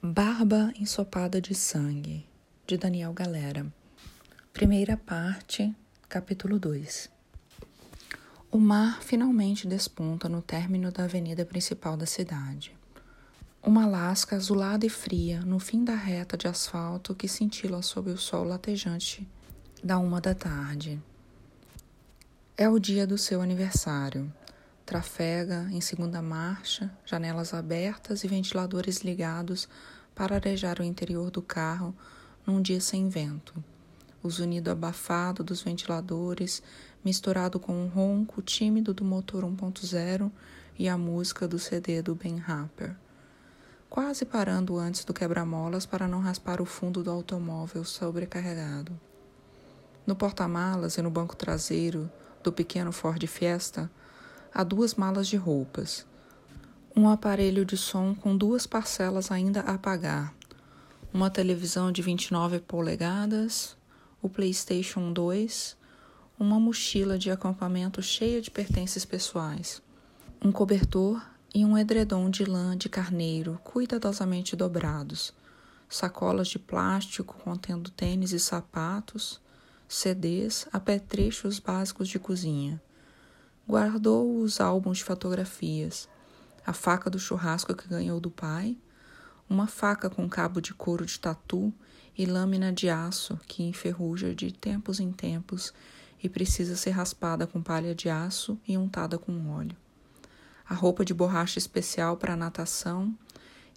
Barba ensopada de sangue, de Daniel Galera. Primeira parte, capítulo 2. O mar finalmente desponta no término da avenida principal da cidade. Uma lasca azulada e fria no fim da reta de asfalto que cintila sob o sol latejante da uma da tarde. É o dia do seu aniversário. Trafega em segunda marcha, janelas abertas e ventiladores ligados para arejar o interior do carro num dia sem vento. O zunido abafado dos ventiladores, misturado com o ronco tímido do motor 1.0 e a música do CD do Ben Harper. Quase parando antes do quebra-molas para não raspar o fundo do automóvel sobrecarregado. No porta-malas e no banco traseiro do pequeno Ford Fiesta, a duas malas de roupas, um aparelho de som com duas parcelas ainda a pagar, uma televisão de 29 polegadas, o PlayStation 2, uma mochila de acampamento cheia de pertences pessoais, um cobertor e um edredom de lã de carneiro cuidadosamente dobrados, sacolas de plástico contendo tênis e sapatos, CDs, apetrechos básicos de cozinha Guardou os álbuns de fotografias, a faca do churrasco que ganhou do pai, uma faca com cabo de couro de tatu e lâmina de aço que enferruja de tempos em tempos e precisa ser raspada com palha de aço e untada com óleo. A roupa de borracha especial para natação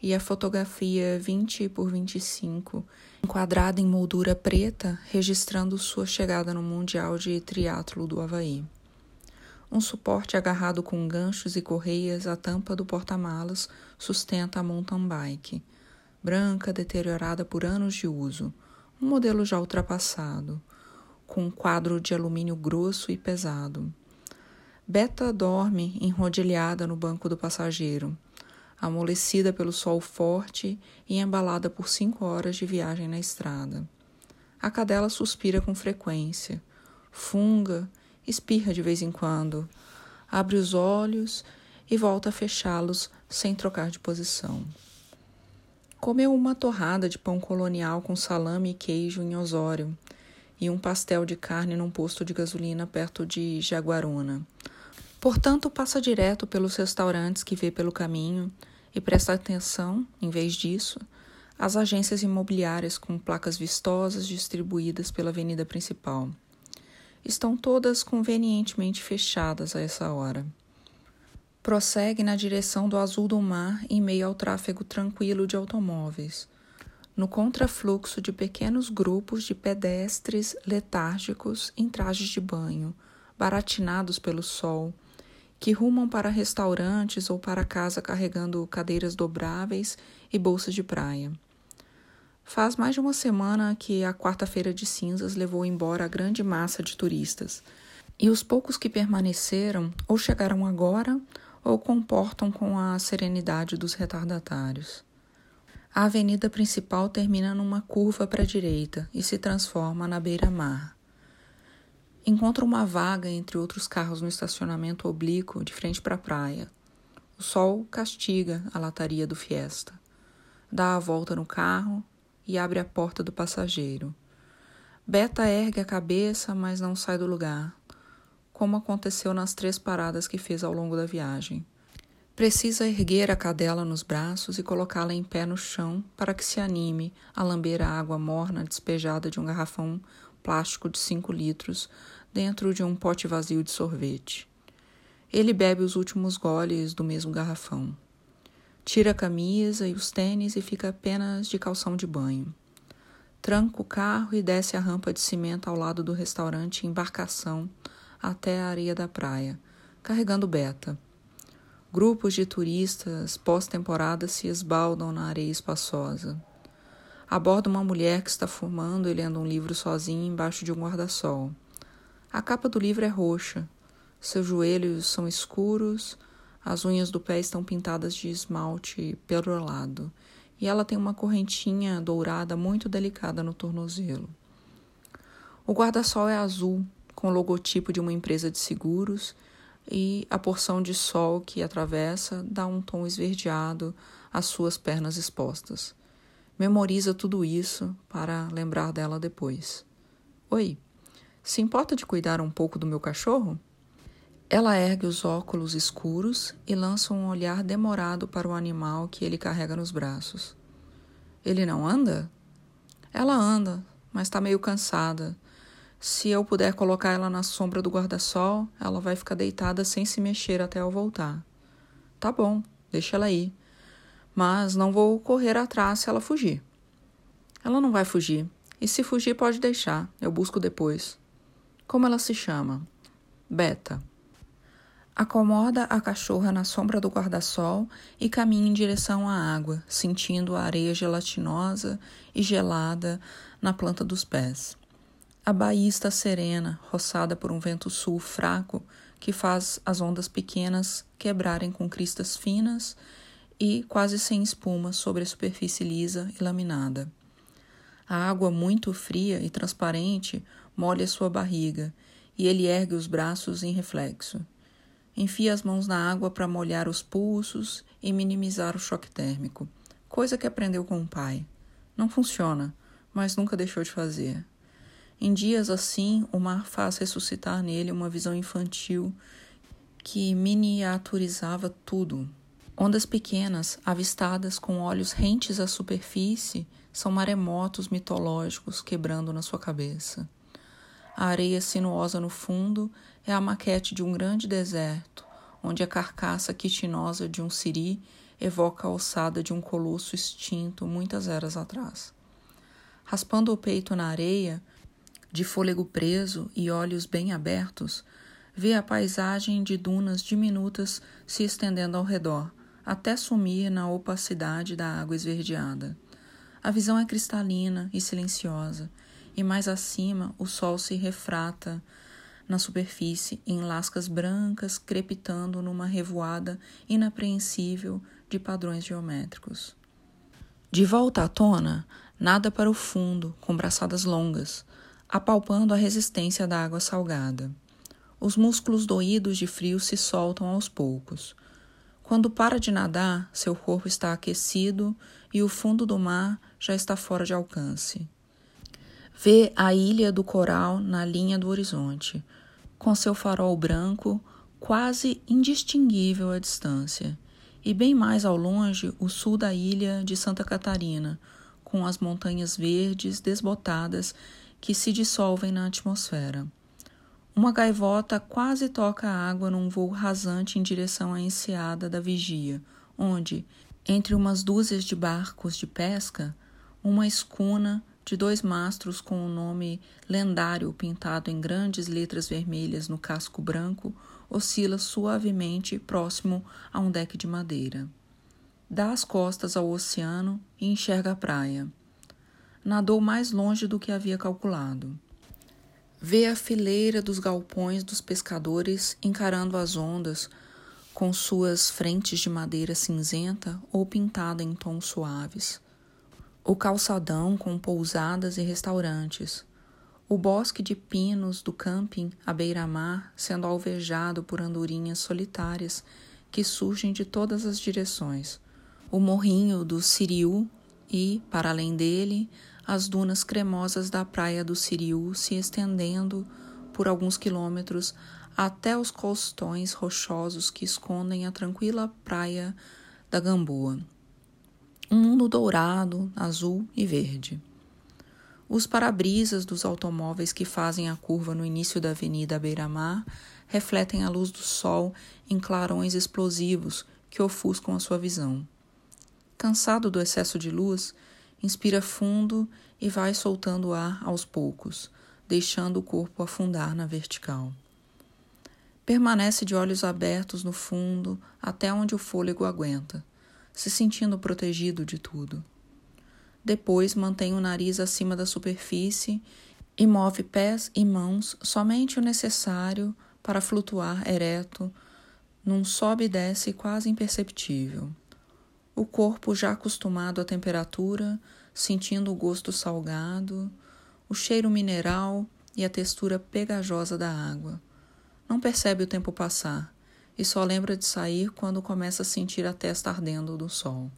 e a fotografia 20 por 25, enquadrada em moldura preta, registrando sua chegada no Mundial de Triatlo do Havaí um suporte agarrado com ganchos e correias à tampa do porta-malas sustenta a mountain bike, branca, deteriorada por anos de uso, um modelo já ultrapassado, com um quadro de alumínio grosso e pesado. Beta dorme enrodilhada no banco do passageiro, amolecida pelo sol forte e embalada por cinco horas de viagem na estrada. A cadela suspira com frequência, funga espirra de vez em quando, abre os olhos e volta a fechá-los sem trocar de posição. Comeu uma torrada de pão colonial com salame e queijo em Osório e um pastel de carne num posto de gasolina perto de Jaguaruna. Portanto, passa direto pelos restaurantes que vê pelo caminho e presta atenção, em vez disso, às agências imobiliárias com placas vistosas distribuídas pela avenida principal estão todas convenientemente fechadas a essa hora. Prossegue na direção do azul do mar em meio ao tráfego tranquilo de automóveis, no contrafluxo de pequenos grupos de pedestres letárgicos em trajes de banho, baratinados pelo sol, que rumam para restaurantes ou para casa carregando cadeiras dobráveis e bolsas de praia. Faz mais de uma semana que a quarta-feira de cinzas levou embora a grande massa de turistas, e os poucos que permaneceram ou chegaram agora ou comportam com a serenidade dos retardatários. A avenida principal termina numa curva para a direita e se transforma na beira-mar. Encontra uma vaga entre outros carros no estacionamento oblíquo de frente para a praia. O sol castiga a lataria do Fiesta. Dá a volta no carro e abre a porta do passageiro. Beta ergue a cabeça, mas não sai do lugar, como aconteceu nas três paradas que fez ao longo da viagem. Precisa erguer a cadela nos braços e colocá-la em pé no chão para que se anime a lamber a água morna despejada de um garrafão plástico de cinco litros dentro de um pote vazio de sorvete. Ele bebe os últimos goles do mesmo garrafão. Tira a camisa e os tênis e fica apenas de calção de banho. Tranca o carro e desce a rampa de cimento ao lado do restaurante Embarcação até a areia da praia, carregando Beta. Grupos de turistas pós-temporada se esbaldam na areia espaçosa. Aborda uma mulher que está fumando e lendo um livro sozinha embaixo de um guarda-sol. A capa do livro é roxa. Seus joelhos são escuros, as unhas do pé estão pintadas de esmalte perolado e ela tem uma correntinha dourada muito delicada no tornozelo. O guarda-sol é azul, com o logotipo de uma empresa de seguros, e a porção de sol que atravessa dá um tom esverdeado às suas pernas expostas. memoriza tudo isso para lembrar dela depois. Oi, se importa de cuidar um pouco do meu cachorro? Ela ergue os óculos escuros e lança um olhar demorado para o animal que ele carrega nos braços. Ele não anda? Ela anda, mas está meio cansada. Se eu puder colocar ela na sombra do guarda-sol, ela vai ficar deitada sem se mexer até eu voltar. Tá bom, deixa ela ir. Mas não vou correr atrás se ela fugir. Ela não vai fugir. E se fugir, pode deixar. Eu busco depois. Como ela se chama? Beta. Acomoda a cachorra na sombra do guarda-sol e caminha em direção à água, sentindo a areia gelatinosa e gelada na planta dos pés. A baía está serena, roçada por um vento sul fraco que faz as ondas pequenas quebrarem com cristas finas e quase sem espuma sobre a superfície lisa e laminada. A água muito fria e transparente molha sua barriga e ele ergue os braços em reflexo. Enfia as mãos na água para molhar os pulsos e minimizar o choque térmico, coisa que aprendeu com o pai. Não funciona, mas nunca deixou de fazer. Em dias assim, o mar faz ressuscitar nele uma visão infantil que miniaturizava tudo. Ondas pequenas, avistadas com olhos rentes à superfície, são maremotos mitológicos quebrando na sua cabeça. A areia sinuosa no fundo é a maquete de um grande deserto, onde a carcaça quitinosa de um siri evoca a ossada de um colosso extinto muitas eras atrás. Raspando o peito na areia, de fôlego preso e olhos bem abertos, vê a paisagem de dunas diminutas se estendendo ao redor, até sumir na opacidade da água esverdeada. A visão é cristalina e silenciosa, e mais acima o sol se refrata na superfície em lascas brancas crepitando numa revoada inapreensível de padrões geométricos. De volta à tona, nada para o fundo, com braçadas longas, apalpando a resistência da água salgada. Os músculos doídos de frio se soltam aos poucos. Quando para de nadar, seu corpo está aquecido e o fundo do mar já está fora de alcance. Vê a ilha do coral na linha do horizonte, com seu farol branco quase indistinguível à distância, e bem mais ao longe o sul da ilha de Santa Catarina, com as montanhas verdes desbotadas que se dissolvem na atmosfera. Uma gaivota quase toca a água num voo rasante em direção à enseada da vigia, onde, entre umas dúzias de barcos de pesca, uma escuna de dois mastros com o nome lendário pintado em grandes letras vermelhas no casco branco, oscila suavemente próximo a um deck de madeira. Dá as costas ao oceano e enxerga a praia. Nadou mais longe do que havia calculado. Vê a fileira dos galpões dos pescadores encarando as ondas com suas frentes de madeira cinzenta ou pintada em tons suaves o calçadão com pousadas e restaurantes, o bosque de pinos do camping à beira-mar sendo alvejado por andorinhas solitárias que surgem de todas as direções, o morrinho do Siriu e, para além dele, as dunas cremosas da praia do Siriu se estendendo por alguns quilômetros até os costões rochosos que escondem a tranquila praia da Gamboa um mundo dourado, azul e verde. Os para-brisas dos automóveis que fazem a curva no início da avenida Beira-Mar refletem a luz do sol em clarões explosivos que ofuscam a sua visão. Cansado do excesso de luz, inspira fundo e vai soltando o ar aos poucos, deixando o corpo afundar na vertical. Permanece de olhos abertos no fundo até onde o fôlego aguenta se sentindo protegido de tudo. Depois mantém o nariz acima da superfície e move pés e mãos somente o necessário para flutuar ereto num sobe e desce quase imperceptível. O corpo já acostumado à temperatura, sentindo o gosto salgado, o cheiro mineral e a textura pegajosa da água. Não percebe o tempo passar e só lembra de sair quando começa a sentir a testa ardendo do sol.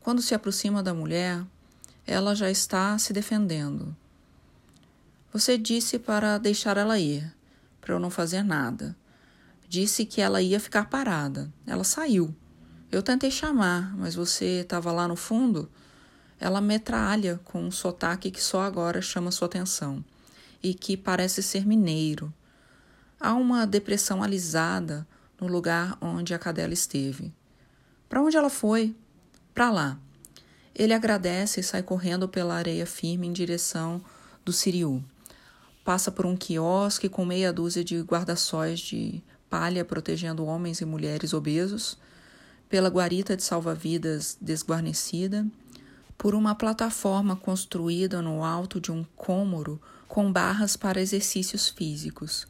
Quando se aproxima da mulher, ela já está se defendendo. Você disse para deixar ela ir, para eu não fazer nada. Disse que ela ia ficar parada. Ela saiu. Eu tentei chamar, mas você estava lá no fundo. Ela metralha com um sotaque que só agora chama sua atenção e que parece ser mineiro. Há uma depressão alisada no lugar onde a cadela esteve. Para onde ela foi? Para lá. Ele agradece e sai correndo pela areia firme em direção do Siriu. Passa por um quiosque com meia dúzia de guarda-sóis de palha protegendo homens e mulheres obesos, pela guarita de salva-vidas desguarnecida, por uma plataforma construída no alto de um cômoro com barras para exercícios físicos.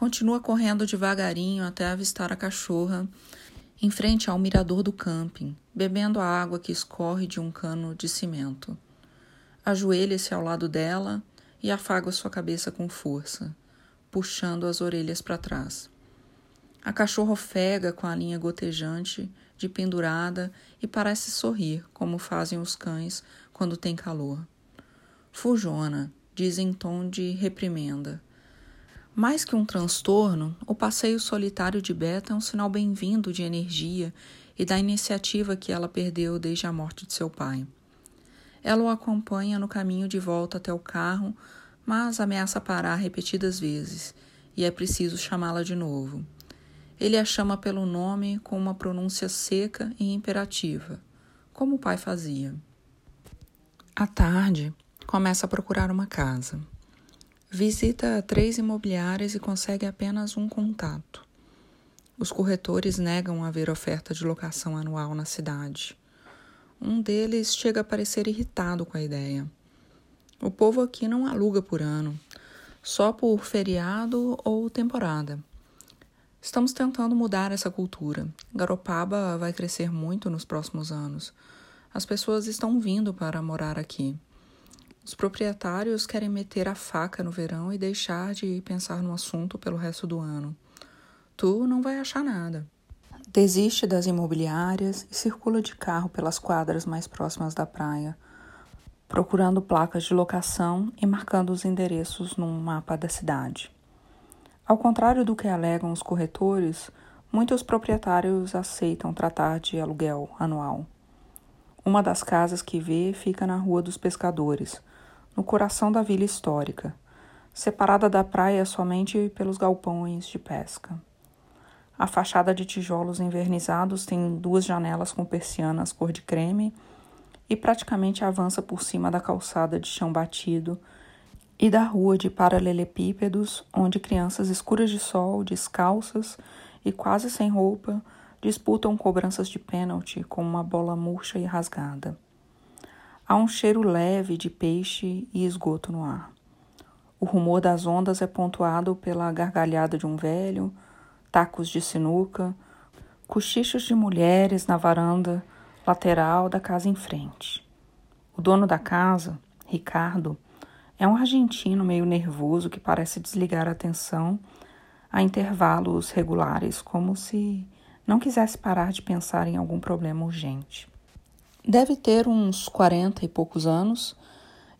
Continua correndo devagarinho até avistar a cachorra em frente ao mirador do camping, bebendo a água que escorre de um cano de cimento. Ajoelha-se ao lado dela e afaga sua cabeça com força, puxando as orelhas para trás. A cachorra ofega com a linha gotejante de pendurada e parece sorrir, como fazem os cães quando tem calor. Fujona, diz em tom de reprimenda. Mais que um transtorno, o passeio solitário de Beta é um sinal bem-vindo de energia e da iniciativa que ela perdeu desde a morte de seu pai. Ela o acompanha no caminho de volta até o carro, mas ameaça parar repetidas vezes, e é preciso chamá-la de novo. Ele a chama pelo nome com uma pronúncia seca e imperativa, como o pai fazia. À tarde, começa a procurar uma casa. Visita três imobiliárias e consegue apenas um contato. Os corretores negam haver oferta de locação anual na cidade. Um deles chega a parecer irritado com a ideia. O povo aqui não aluga por ano, só por feriado ou temporada. Estamos tentando mudar essa cultura. Garopaba vai crescer muito nos próximos anos. As pessoas estão vindo para morar aqui. Os proprietários querem meter a faca no verão e deixar de pensar no assunto pelo resto do ano. Tu não vai achar nada. Desiste das imobiliárias e circula de carro pelas quadras mais próximas da praia, procurando placas de locação e marcando os endereços num mapa da cidade. Ao contrário do que alegam os corretores, muitos proprietários aceitam tratar de aluguel anual. Uma das casas que vê fica na Rua dos Pescadores, no coração da vila histórica, separada da praia somente pelos galpões de pesca. A fachada de tijolos envernizados tem duas janelas com persianas cor de creme e praticamente avança por cima da calçada de chão batido e da rua de paralelepípedos, onde crianças escuras de sol, descalças e quase sem roupa, disputam cobranças de pênalti com uma bola murcha e rasgada. Há um cheiro leve de peixe e esgoto no ar. O rumor das ondas é pontuado pela gargalhada de um velho, tacos de sinuca, cochichos de mulheres na varanda lateral da casa em frente. O dono da casa, Ricardo, é um argentino meio nervoso que parece desligar a atenção a intervalos regulares, como se não quisesse parar de pensar em algum problema urgente. Deve ter uns quarenta e poucos anos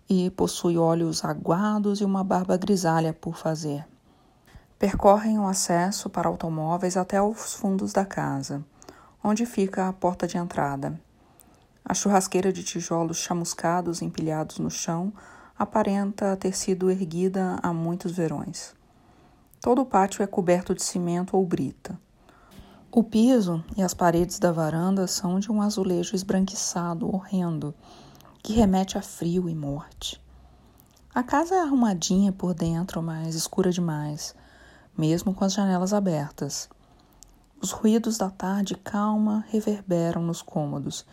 e possui olhos aguados e uma barba grisalha por fazer. Percorrem o acesso para automóveis até os fundos da casa, onde fica a porta de entrada. A churrasqueira de tijolos chamuscados empilhados no chão aparenta ter sido erguida há muitos verões. Todo o pátio é coberto de cimento ou brita. O piso e as paredes da varanda são de um azulejo esbranquiçado, horrendo, que remete a frio e morte. A casa é arrumadinha por dentro, mas escura demais, mesmo com as janelas abertas. Os ruídos da tarde calma reverberam nos cômodos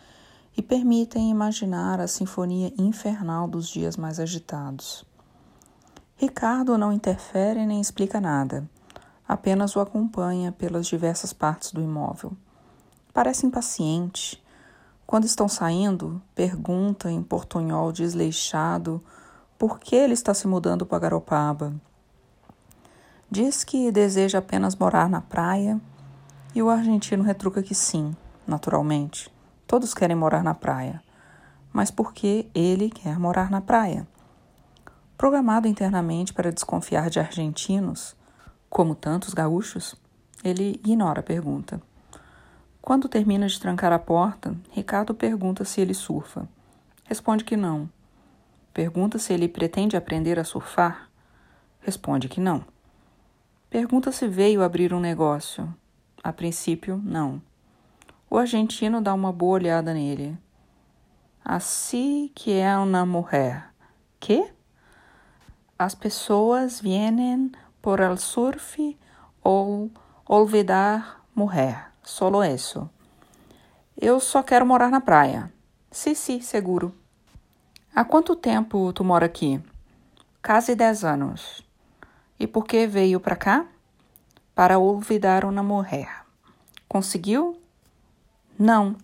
e permitem imaginar a sinfonia infernal dos dias mais agitados. Ricardo não interfere nem explica nada apenas o acompanha pelas diversas partes do imóvel. Parece impaciente. Quando estão saindo, pergunta em portunhol desleixado por que ele está se mudando para Garopaba. Diz que deseja apenas morar na praia e o argentino retruca que sim, naturalmente, Todos querem morar na praia. Mas por que ele quer morar na praia? Programado internamente para desconfiar de argentinos, como tantos gaúchos, ele ignora a pergunta. Quando termina de trancar a porta, Ricardo pergunta se ele surfa. Responde que não. Pergunta se ele pretende aprender a surfar. Responde que não. Pergunta se veio abrir um negócio. A princípio, não. O argentino dá uma boa olhada nele. Assim que é uma mulher. Que? As pessoas vêm por el surf ou olvidar mulher. Solo isso. Eu só quero morar na praia. Sim, sim, seguro. Há quanto tempo tu mora aqui? Quase dez anos. E por que veio para cá? Para olvidar uma mulher. Conseguiu? Não.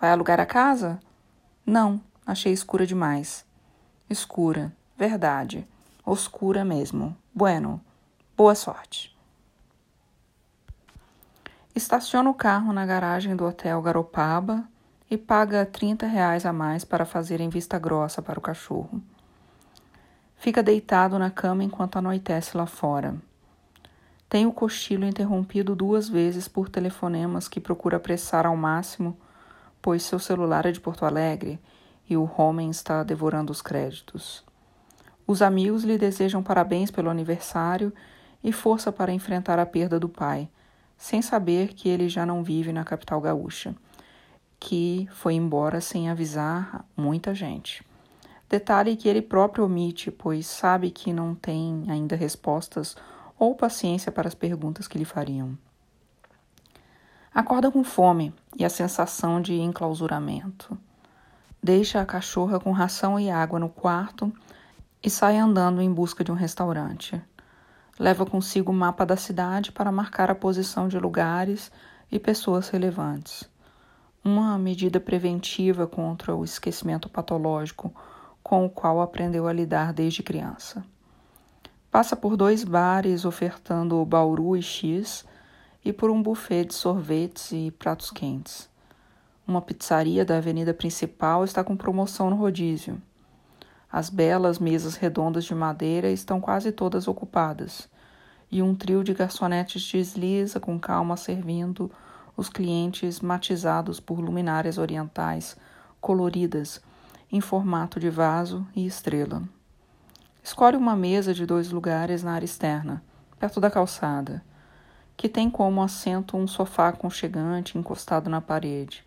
Vai alugar a casa? Não, achei escura demais. Escura, verdade. Oscura mesmo. Bueno, boa sorte. Estaciona o carro na garagem do Hotel Garopaba e paga 30 reais a mais para fazerem vista grossa para o cachorro. Fica deitado na cama enquanto anoitece lá fora. Tem o cochilo interrompido duas vezes por telefonemas que procura apressar ao máximo, pois seu celular é de Porto Alegre e o homem está devorando os créditos. Os amigos lhe desejam parabéns pelo aniversário e força para enfrentar a perda do pai, sem saber que ele já não vive na capital gaúcha que foi embora sem avisar muita gente. Detalhe que ele próprio omite, pois sabe que não tem ainda respostas ou paciência para as perguntas que lhe fariam. Acorda com fome e a sensação de enclausuramento. Deixa a cachorra com ração e água no quarto e sai andando em busca de um restaurante. Leva consigo o mapa da cidade para marcar a posição de lugares e pessoas relevantes uma medida preventiva contra o esquecimento patológico com o qual aprendeu a lidar desde criança. Passa por dois bares ofertando bauru e x e por um buffet de sorvetes e pratos quentes. Uma pizzaria da avenida principal está com promoção no rodízio. As belas mesas redondas de madeira estão quase todas ocupadas, e um trio de garçonetes desliza com calma servindo os clientes matizados por luminárias orientais coloridas em formato de vaso e estrela. Escolhe uma mesa de dois lugares na área externa, perto da calçada, que tem como assento um sofá aconchegante encostado na parede.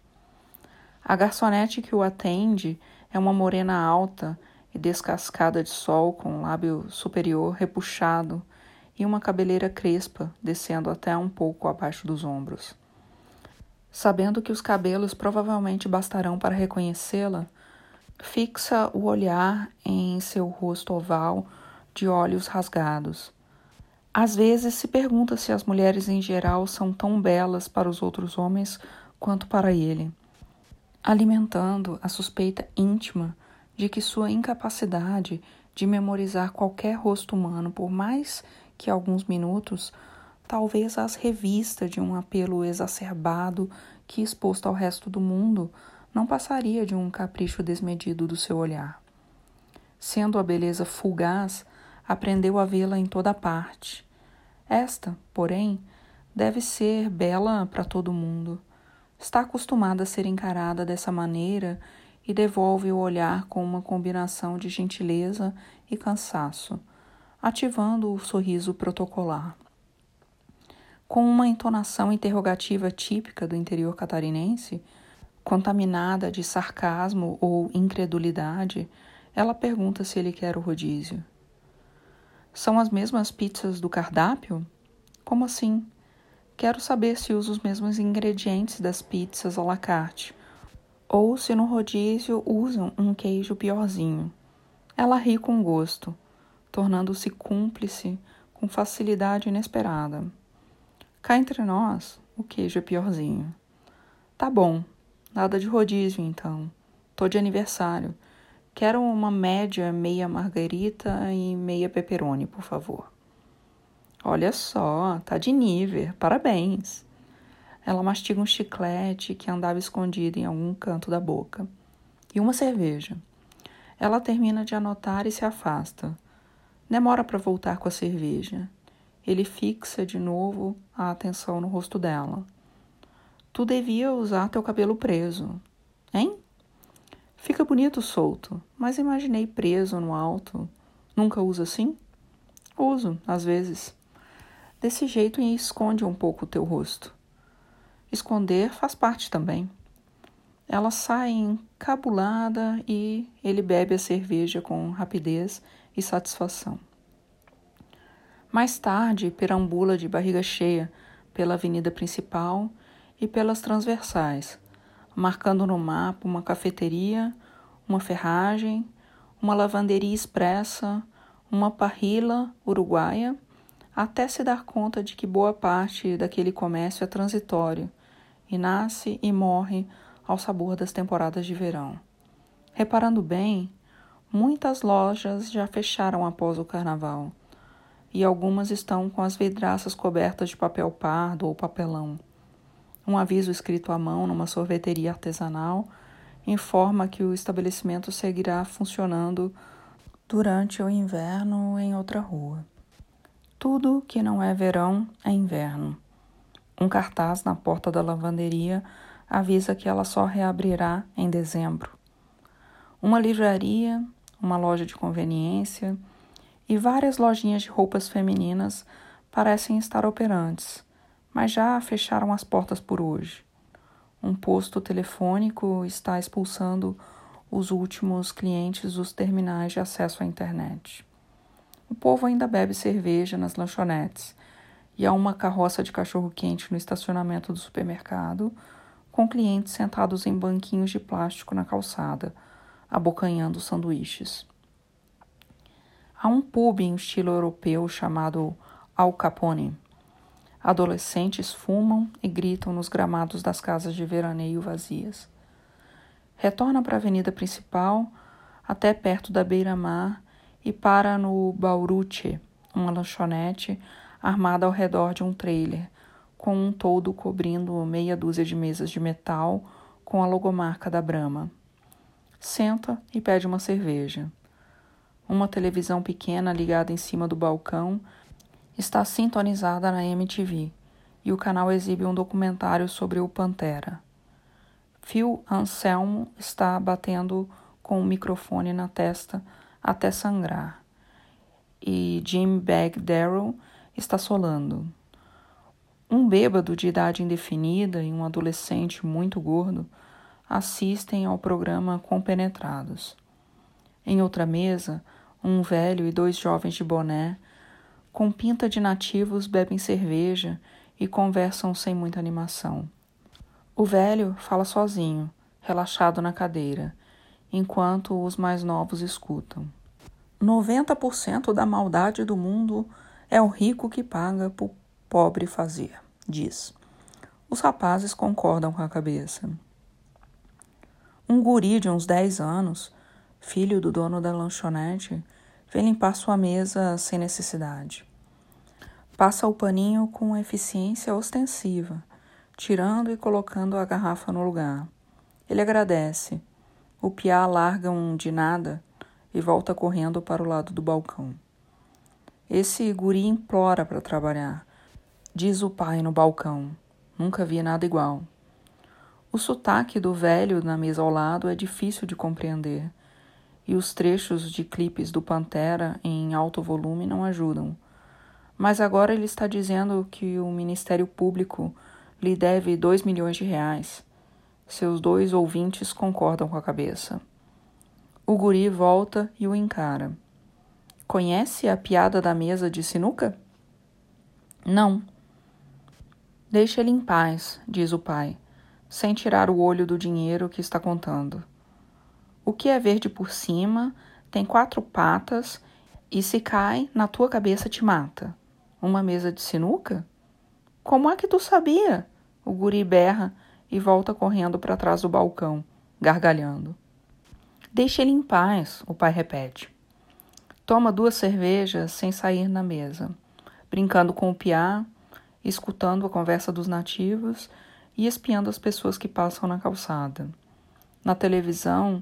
A garçonete que o atende é uma morena alta e descascada de sol com o lábio superior repuxado e uma cabeleira crespa descendo até um pouco abaixo dos ombros. Sabendo que os cabelos provavelmente bastarão para reconhecê-la, fixa o olhar em seu rosto oval de olhos rasgados. Às vezes se pergunta se as mulheres em geral são tão belas para os outros homens quanto para ele, alimentando a suspeita íntima de que sua incapacidade de memorizar qualquer rosto humano por mais que alguns minutos talvez as revista de um apelo exacerbado que, exposto ao resto do mundo, não passaria de um capricho desmedido do seu olhar. Sendo a beleza fugaz, aprendeu a vê-la em toda parte. Esta, porém, deve ser bela para todo mundo. Está acostumada a ser encarada dessa maneira e devolve o olhar com uma combinação de gentileza e cansaço, ativando o sorriso protocolar. Com uma entonação interrogativa típica do interior catarinense, contaminada de sarcasmo ou incredulidade, ela pergunta se ele quer o rodízio. São as mesmas pizzas do cardápio? Como assim? Quero saber se usa os mesmos ingredientes das pizzas à la carte, ou se no rodízio usam um queijo piorzinho. Ela ri com gosto, tornando-se cúmplice com facilidade inesperada. Cá entre nós, o queijo é piorzinho. Tá bom, nada de rodízio então. Tô de aniversário. Quero uma média meia margarita e meia pepperoni, por favor. Olha só, tá de nível, parabéns. Ela mastiga um chiclete que andava escondido em algum canto da boca. E uma cerveja. Ela termina de anotar e se afasta. Demora para voltar com a cerveja. Ele fixa de novo a atenção no rosto dela. Tu devia usar teu cabelo preso, hein? Fica bonito solto, mas imaginei preso no alto. Nunca usa assim? Uso, às vezes. Desse jeito esconde um pouco o teu rosto. Esconder faz parte também. Ela sai encabulada e ele bebe a cerveja com rapidez e satisfação. Mais tarde, perambula de barriga cheia pela avenida principal e pelas transversais, marcando no mapa uma cafeteria, uma ferragem, uma lavanderia expressa, uma parrila uruguaia, até se dar conta de que boa parte daquele comércio é transitório e nasce e morre ao sabor das temporadas de verão. Reparando bem, muitas lojas já fecharam após o carnaval e algumas estão com as vidraças cobertas de papel pardo ou papelão. Um aviso escrito à mão numa sorveteria artesanal informa que o estabelecimento seguirá funcionando durante o inverno em outra rua. Tudo que não é verão é inverno. Um cartaz na porta da lavanderia avisa que ela só reabrirá em dezembro. Uma livraria, uma loja de conveniência e várias lojinhas de roupas femininas parecem estar operantes, mas já fecharam as portas por hoje. Um posto telefônico está expulsando os últimos clientes dos terminais de acesso à internet. O povo ainda bebe cerveja nas lanchonetes e há uma carroça de cachorro-quente no estacionamento do supermercado, com clientes sentados em banquinhos de plástico na calçada, abocanhando sanduíches. Há um pub em estilo europeu chamado Al Capone. Adolescentes fumam e gritam nos gramados das casas de veraneio vazias. Retorna para a avenida principal, até perto da beira-mar, e para no Bauruche, uma lanchonete armada ao redor de um trailer, com um toldo cobrindo meia dúzia de mesas de metal com a logomarca da Brahma. Senta e pede uma cerveja. Uma televisão pequena ligada em cima do balcão está sintonizada na MTV e o canal exibe um documentário sobre o Pantera. Phil Anselmo está batendo com o microfone na testa até sangrar e Jim Bag Darrell está solando. Um bêbado de idade indefinida e um adolescente muito gordo assistem ao programa compenetrados. Em outra mesa, um velho e dois jovens de boné, com pinta de nativos, bebem cerveja e conversam sem muita animação. O velho fala sozinho, relaxado na cadeira, enquanto os mais novos escutam. 90% da maldade do mundo é o rico que paga o pobre fazer, diz. Os rapazes concordam com a cabeça. Um guri de uns 10 anos, filho do dono da lanchonete, vem limpar sua mesa sem necessidade. Passa o paninho com eficiência ostensiva, tirando e colocando a garrafa no lugar. Ele agradece. O piá larga um de nada e volta correndo para o lado do balcão. Esse guri implora para trabalhar, diz o pai no balcão. Nunca vi nada igual. O sotaque do velho na mesa ao lado é difícil de compreender, e os trechos de clipes do Pantera em alto volume não ajudam. Mas agora ele está dizendo que o Ministério Público lhe deve dois milhões de reais. Seus dois ouvintes concordam com a cabeça. O guri volta e o encara. Conhece a piada da mesa de sinuca? Não. Deixe ele em paz, diz o pai, sem tirar o olho do dinheiro que está contando. O que é verde por cima, tem quatro patas e se cai na tua cabeça te mata. Uma mesa de sinuca? Como é que tu sabia? O guri berra e volta correndo para trás do balcão, gargalhando. Deixe ele em paz, o pai repete. Toma duas cervejas sem sair na mesa, brincando com o piá, escutando a conversa dos nativos e espiando as pessoas que passam na calçada. Na televisão,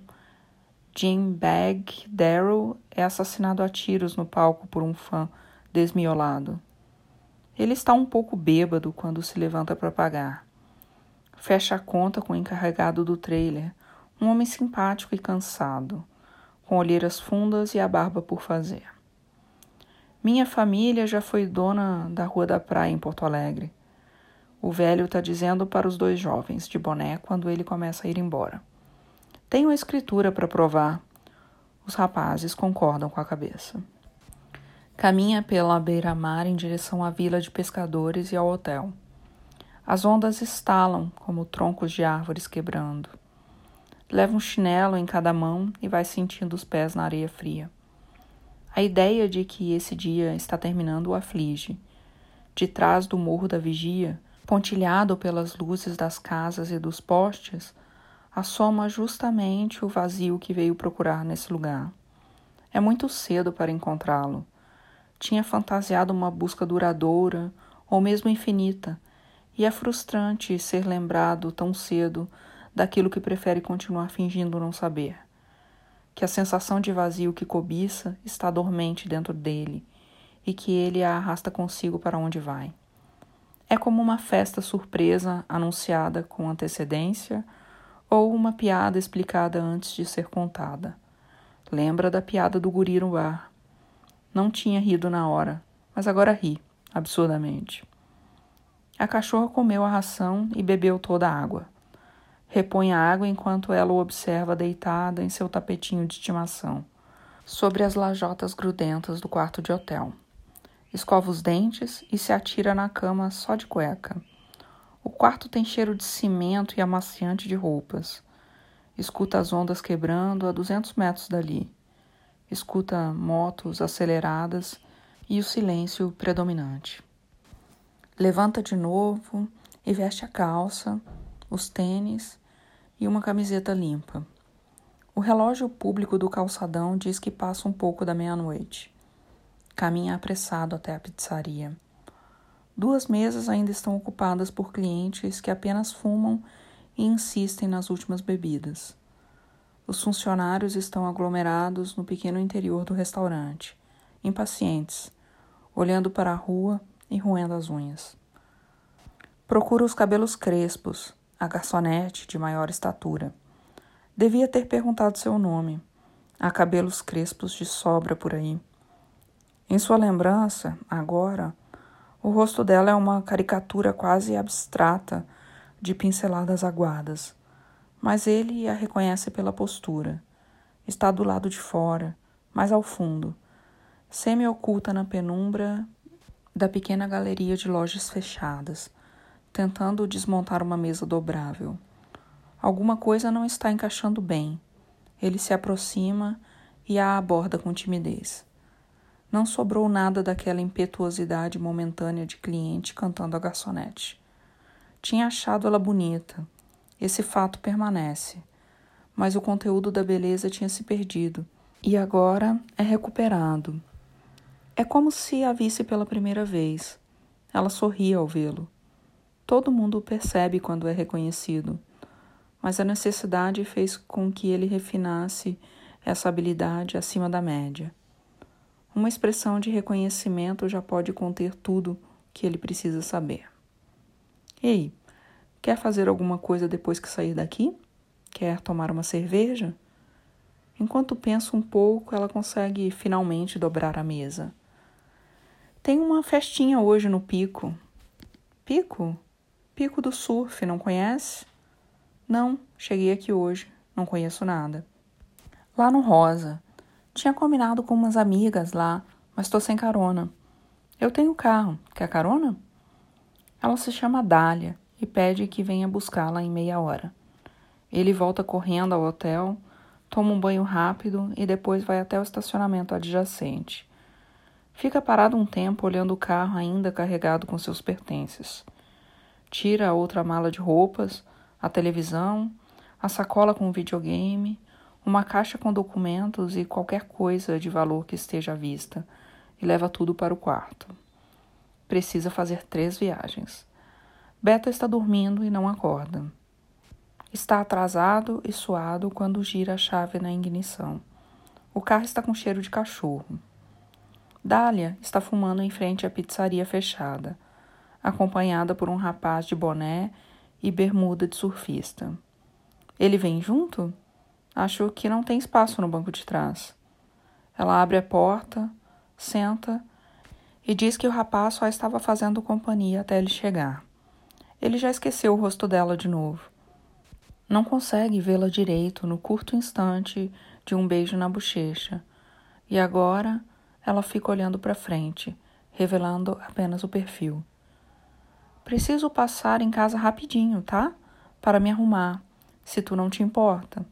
Jim Bag Darrow é assassinado a tiros no palco por um fã desmiolado. Ele está um pouco bêbado quando se levanta para pagar. Fecha a conta com o encarregado do trailer, um homem simpático e cansado, com olheiras fundas e a barba por fazer. Minha família já foi dona da Rua da Praia em Porto Alegre. O velho está dizendo para os dois jovens de boné quando ele começa a ir embora. Tenho a escritura para provar. Os rapazes concordam com a cabeça. Caminha pela beira-mar em direção à vila de pescadores e ao hotel. As ondas estalam como troncos de árvores quebrando. Leva um chinelo em cada mão e vai sentindo os pés na areia fria. A ideia de que esse dia está terminando o aflige. De trás do morro da vigia, pontilhado pelas luzes das casas e dos postes, assoma justamente o vazio que veio procurar nesse lugar. É muito cedo para encontrá-lo. Tinha fantasiado uma busca duradoura ou mesmo infinita, e é frustrante ser lembrado tão cedo daquilo que prefere continuar fingindo não saber. Que a sensação de vazio que cobiça está dormente dentro dele e que ele a arrasta consigo para onde vai. É como uma festa surpresa anunciada com antecedência ou uma piada explicada antes de ser contada. Lembra da piada do guri no bar. Não tinha rido na hora, mas agora ri, absurdamente. A cachorra comeu a ração e bebeu toda a água. Repõe a água enquanto ela o observa deitada em seu tapetinho de estimação, sobre as lajotas grudentas do quarto de hotel. Escova os dentes e se atira na cama só de cueca. O quarto tem cheiro de cimento e amaciante de roupas. Escuta as ondas quebrando a duzentos metros dali. Escuta motos aceleradas e o silêncio predominante. Levanta de novo e veste a calça, os tênis e uma camiseta limpa. O relógio público do calçadão diz que passa um pouco da meia-noite. Caminha apressado até a pizzaria. Duas mesas ainda estão ocupadas por clientes que apenas fumam e insistem nas últimas bebidas. Os funcionários estão aglomerados no pequeno interior do restaurante, impacientes, olhando para a rua e roendo as unhas. Procura os cabelos crespos, a garçonete de maior estatura. Devia ter perguntado seu nome. Há cabelos crespos de sobra por aí. Em sua lembrança, agora, o rosto dela é uma caricatura quase abstrata de pinceladas aguadas, mas ele a reconhece pela postura. Está do lado de fora, mais ao fundo, semi-oculta na penumbra da pequena galeria de lojas fechadas, tentando desmontar uma mesa dobrável. Alguma coisa não está encaixando bem. Ele se aproxima e a aborda com timidez. Não sobrou nada daquela impetuosidade momentânea de cliente cantando a garçonete. Tinha achado ela bonita. Esse fato permanece. Mas o conteúdo da beleza tinha se perdido e agora é recuperado. É como se a visse pela primeira vez. Ela sorria ao vê-lo. Todo mundo percebe quando é reconhecido, mas a necessidade fez com que ele refinasse essa habilidade acima da média. Uma expressão de reconhecimento já pode conter tudo que ele precisa saber. Ei, quer fazer alguma coisa depois que sair daqui? Quer tomar uma cerveja? Enquanto pensa um pouco, ela consegue finalmente dobrar a mesa. Tem uma festinha hoje no Pico. Pico? Pico do Surf, não conhece? Não, cheguei aqui hoje, não conheço nada. Lá no Rosa. Tinha combinado com umas amigas lá, mas estou sem carona. Eu tenho carro, quer carona? Ela se chama Dália e pede que venha buscá-la em meia hora. Ele volta correndo ao hotel, toma um banho rápido e depois vai até o estacionamento adjacente. Fica parado um tempo olhando o carro ainda carregado com seus pertences. Tira a outra mala de roupas, a televisão, a sacola com o videogame, uma caixa com documentos e qualquer coisa de valor que esteja à vista e leva tudo para o quarto. Precisa fazer três viagens. Beto está dormindo e não acorda. Está atrasado e suado quando gira a chave na ignição. O carro está com cheiro de cachorro. Dália está fumando em frente à pizzaria fechada, acompanhada por um rapaz de boné e bermuda de surfista. Ele vem junto? Acho que não tem espaço no banco de trás. Ela abre a porta, senta e diz que o rapaz só estava fazendo companhia até ele chegar. Ele já esqueceu o rosto dela de novo. Não consegue vê-la direito no curto instante de um beijo na bochecha. E agora ela fica olhando para frente, revelando apenas o perfil. Preciso passar em casa rapidinho, tá? Para me arrumar, se tu não te importa.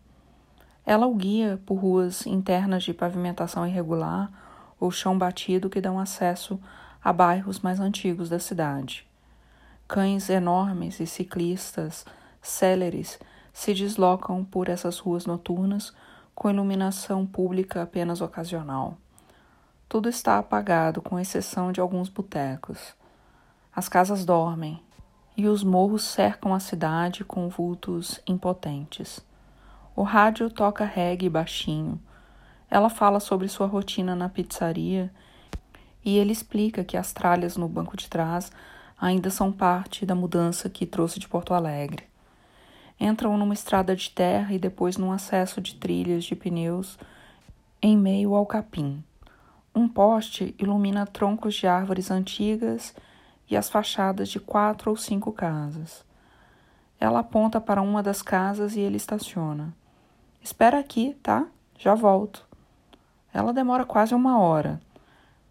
Ela o guia por ruas internas de pavimentação irregular ou chão batido que dão acesso a bairros mais antigos da cidade. Cães enormes e ciclistas céleres se deslocam por essas ruas noturnas com iluminação pública apenas ocasional. Tudo está apagado, com exceção de alguns botecos. As casas dormem e os morros cercam a cidade com vultos impotentes. O rádio toca reggae baixinho. Ela fala sobre sua rotina na pizzaria e ele explica que as tralhas no banco de trás ainda são parte da mudança que trouxe de Porto Alegre. Entram numa estrada de terra e depois num acesso de trilhas de pneus em meio ao capim. Um poste ilumina troncos de árvores antigas e as fachadas de quatro ou cinco casas. Ela aponta para uma das casas e ele estaciona. Espera aqui, tá? Já volto. Ela demora quase uma hora.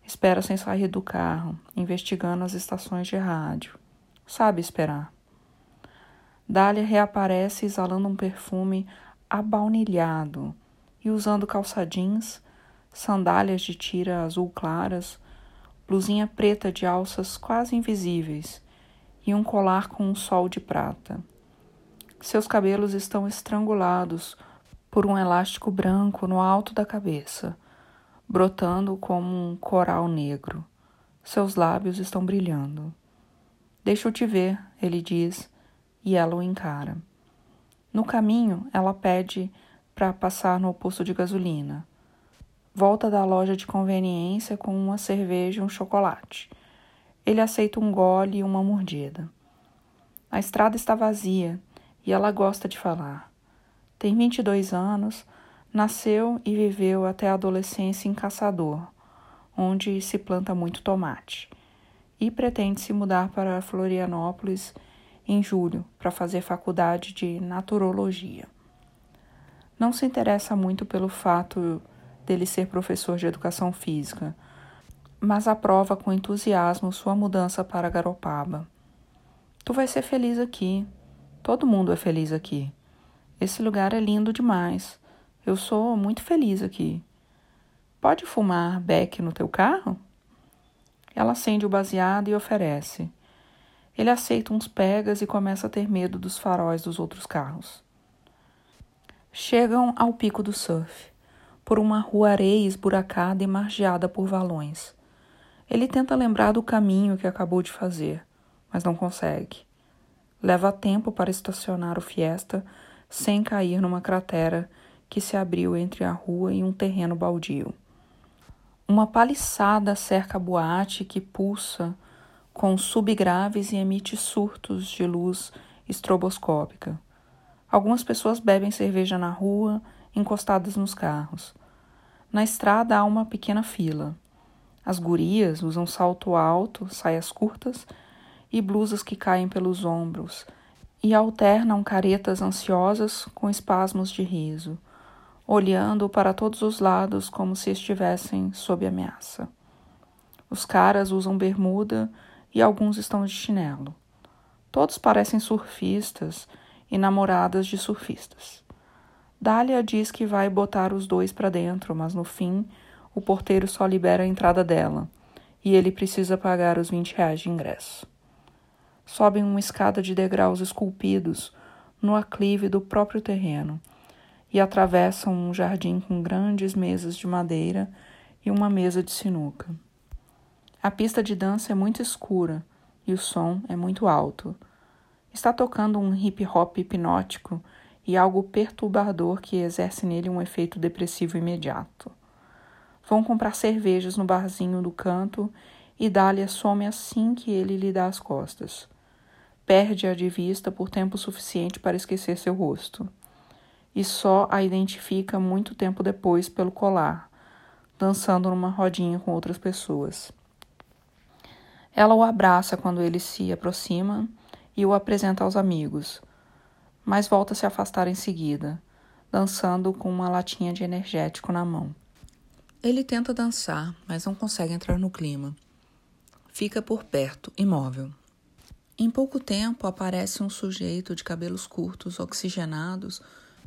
Espera sem sair do carro, investigando as estações de rádio. Sabe esperar. Dália reaparece exalando um perfume abaunilhado e usando calça jeans sandálias de tira azul claras, blusinha preta de alças quase invisíveis e um colar com um sol de prata. Seus cabelos estão estrangulados por um elástico branco no alto da cabeça, brotando como um coral negro. Seus lábios estão brilhando. Deixa eu te ver, ele diz, e ela o encara. No caminho, ela pede para passar no posto de gasolina. Volta da loja de conveniência com uma cerveja e um chocolate. Ele aceita um gole e uma mordida. A estrada está vazia e ela gosta de falar. Tem 22 anos, nasceu e viveu até a adolescência em Caçador, onde se planta muito tomate, e pretende se mudar para Florianópolis em julho para fazer faculdade de naturologia. Não se interessa muito pelo fato dele ser professor de educação física, mas aprova com entusiasmo sua mudança para Garopaba. Tu vai ser feliz aqui. Todo mundo é feliz aqui. Esse lugar é lindo demais. Eu sou muito feliz aqui. Pode fumar beck no teu carro? Ela acende o baseado e oferece. Ele aceita uns pegas e começa a ter medo dos faróis dos outros carros. Chegam ao pico do surf por uma rua areia esburacada e margeada por valões. Ele tenta lembrar do caminho que acabou de fazer, mas não consegue. Leva tempo para estacionar o Fiesta sem cair numa cratera que se abriu entre a rua e um terreno baldio. Uma paliçada cerca a boate que pulsa com subgraves e emite surtos de luz estroboscópica. Algumas pessoas bebem cerveja na rua, encostadas nos carros. Na estrada há uma pequena fila. As gurias usam salto alto, saias curtas e blusas que caem pelos ombros e alternam caretas ansiosas com espasmos de riso, olhando para todos os lados como se estivessem sob ameaça. Os caras usam bermuda e alguns estão de chinelo. Todos parecem surfistas e namoradas de surfistas. Dália diz que vai botar os dois para dentro, mas no fim o porteiro só libera a entrada dela e ele precisa pagar os 20 reais de ingresso. Sobem uma escada de degraus esculpidos no aclive do próprio terreno e atravessam um jardim com grandes mesas de madeira e uma mesa de sinuca. A pista de dança é muito escura e o som é muito alto. Está tocando um hip hop hipnótico e algo perturbador que exerce nele um efeito depressivo imediato. Vão comprar cervejas no barzinho do canto e Dália some assim que ele lhe dá as costas. Perde-a de vista por tempo suficiente para esquecer seu rosto. E só a identifica muito tempo depois pelo colar, dançando numa rodinha com outras pessoas. Ela o abraça quando ele se aproxima e o apresenta aos amigos, mas volta a se afastar em seguida, dançando com uma latinha de energético na mão. Ele tenta dançar, mas não consegue entrar no clima. Fica por perto, imóvel. Em pouco tempo aparece um sujeito de cabelos curtos, oxigenados,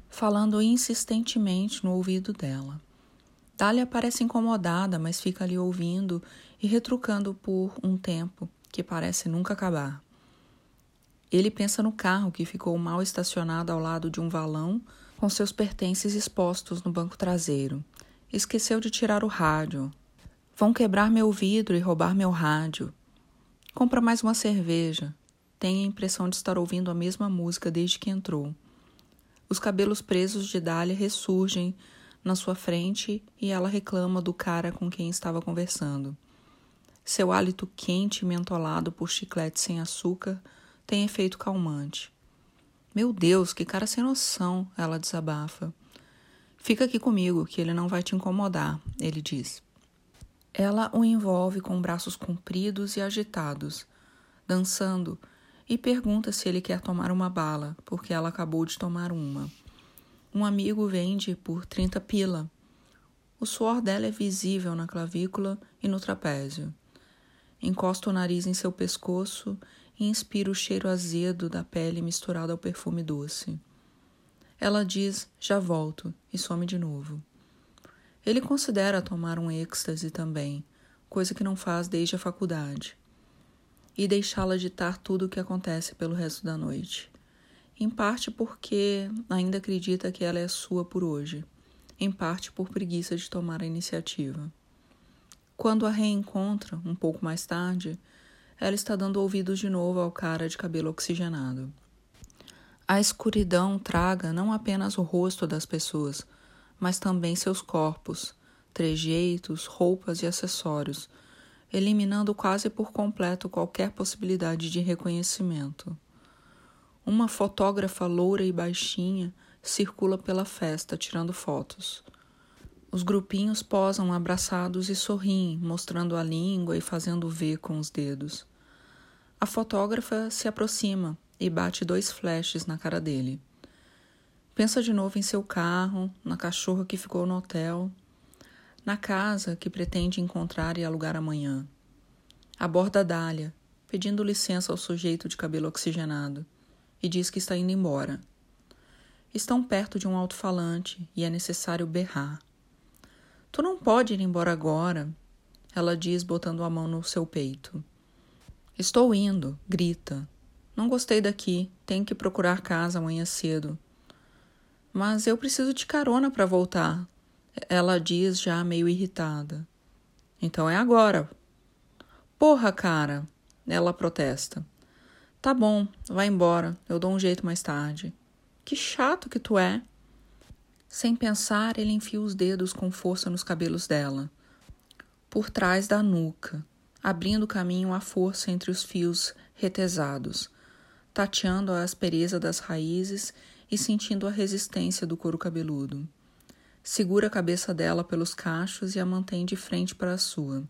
falando insistentemente no ouvido dela. Dália parece incomodada, mas fica ali ouvindo e retrucando por um tempo que parece nunca acabar. Ele pensa no carro que ficou mal estacionado ao lado de um valão com seus pertences expostos no banco traseiro. Esqueceu de tirar o rádio. Vão quebrar meu vidro e roubar meu rádio. Compra mais uma cerveja. Tem a impressão de estar ouvindo a mesma música desde que entrou. Os cabelos presos de Dália ressurgem na sua frente e ela reclama do cara com quem estava conversando. Seu hálito quente e mentolado por chiclete sem açúcar tem efeito calmante. Meu Deus, que cara sem noção, ela desabafa. Fica aqui comigo, que ele não vai te incomodar, ele diz. Ela o envolve com braços compridos e agitados, dançando, e pergunta se ele quer tomar uma bala, porque ela acabou de tomar uma. Um amigo vende por 30 pila. O suor dela é visível na clavícula e no trapézio. Encosta o nariz em seu pescoço e inspira o cheiro azedo da pele misturado ao perfume doce. Ela diz: Já volto, e some de novo. Ele considera tomar um êxtase também, coisa que não faz desde a faculdade, e deixá-la ditar tudo o que acontece pelo resto da noite. Em parte porque ainda acredita que ela é sua por hoje, em parte por preguiça de tomar a iniciativa. Quando a reencontra, um pouco mais tarde, ela está dando ouvidos de novo ao cara de cabelo oxigenado. A escuridão traga não apenas o rosto das pessoas, mas também seus corpos, trejeitos, roupas e acessórios, eliminando quase por completo qualquer possibilidade de reconhecimento. Uma fotógrafa loura e baixinha circula pela festa tirando fotos. Os grupinhos posam abraçados e sorriem, mostrando a língua e fazendo V com os dedos. A fotógrafa se aproxima e bate dois flashes na cara dele. Pensa de novo em seu carro, na cachorra que ficou no hotel, na casa que pretende encontrar e alugar amanhã. Aborda Dália, pedindo licença ao sujeito de cabelo oxigenado, e diz que está indo embora. Estão perto de um alto-falante e é necessário berrar. Tu não pode ir embora agora, ela diz, botando a mão no seu peito. Estou indo, grita. Não gostei daqui, tenho que procurar casa amanhã cedo. Mas eu preciso de carona para voltar, ela diz já meio irritada. Então é agora. Porra, cara, ela protesta. Tá bom, vai embora, eu dou um jeito mais tarde. Que chato que tu é. Sem pensar, ele enfia os dedos com força nos cabelos dela, por trás da nuca abrindo caminho à força entre os fios retesados, tateando a aspereza das raízes e sentindo a resistência do couro cabeludo. Segura a cabeça dela pelos cachos e a mantém de frente para a sua.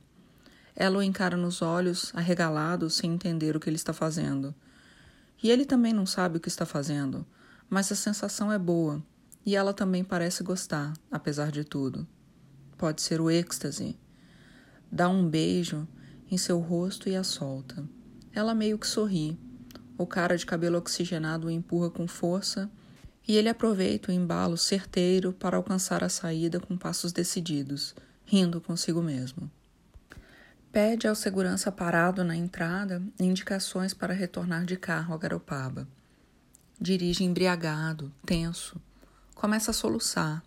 Ela o encara nos olhos, arregalado, sem entender o que ele está fazendo. E ele também não sabe o que está fazendo, mas a sensação é boa, e ela também parece gostar, apesar de tudo. Pode ser o êxtase. Dá um beijo em seu rosto e a solta. Ela meio que sorri. O cara de cabelo oxigenado o empurra com força e ele aproveita o embalo certeiro para alcançar a saída com passos decididos, rindo consigo mesmo. Pede ao segurança parado na entrada indicações para retornar de carro a Garopaba. Dirige embriagado, tenso. Começa a soluçar.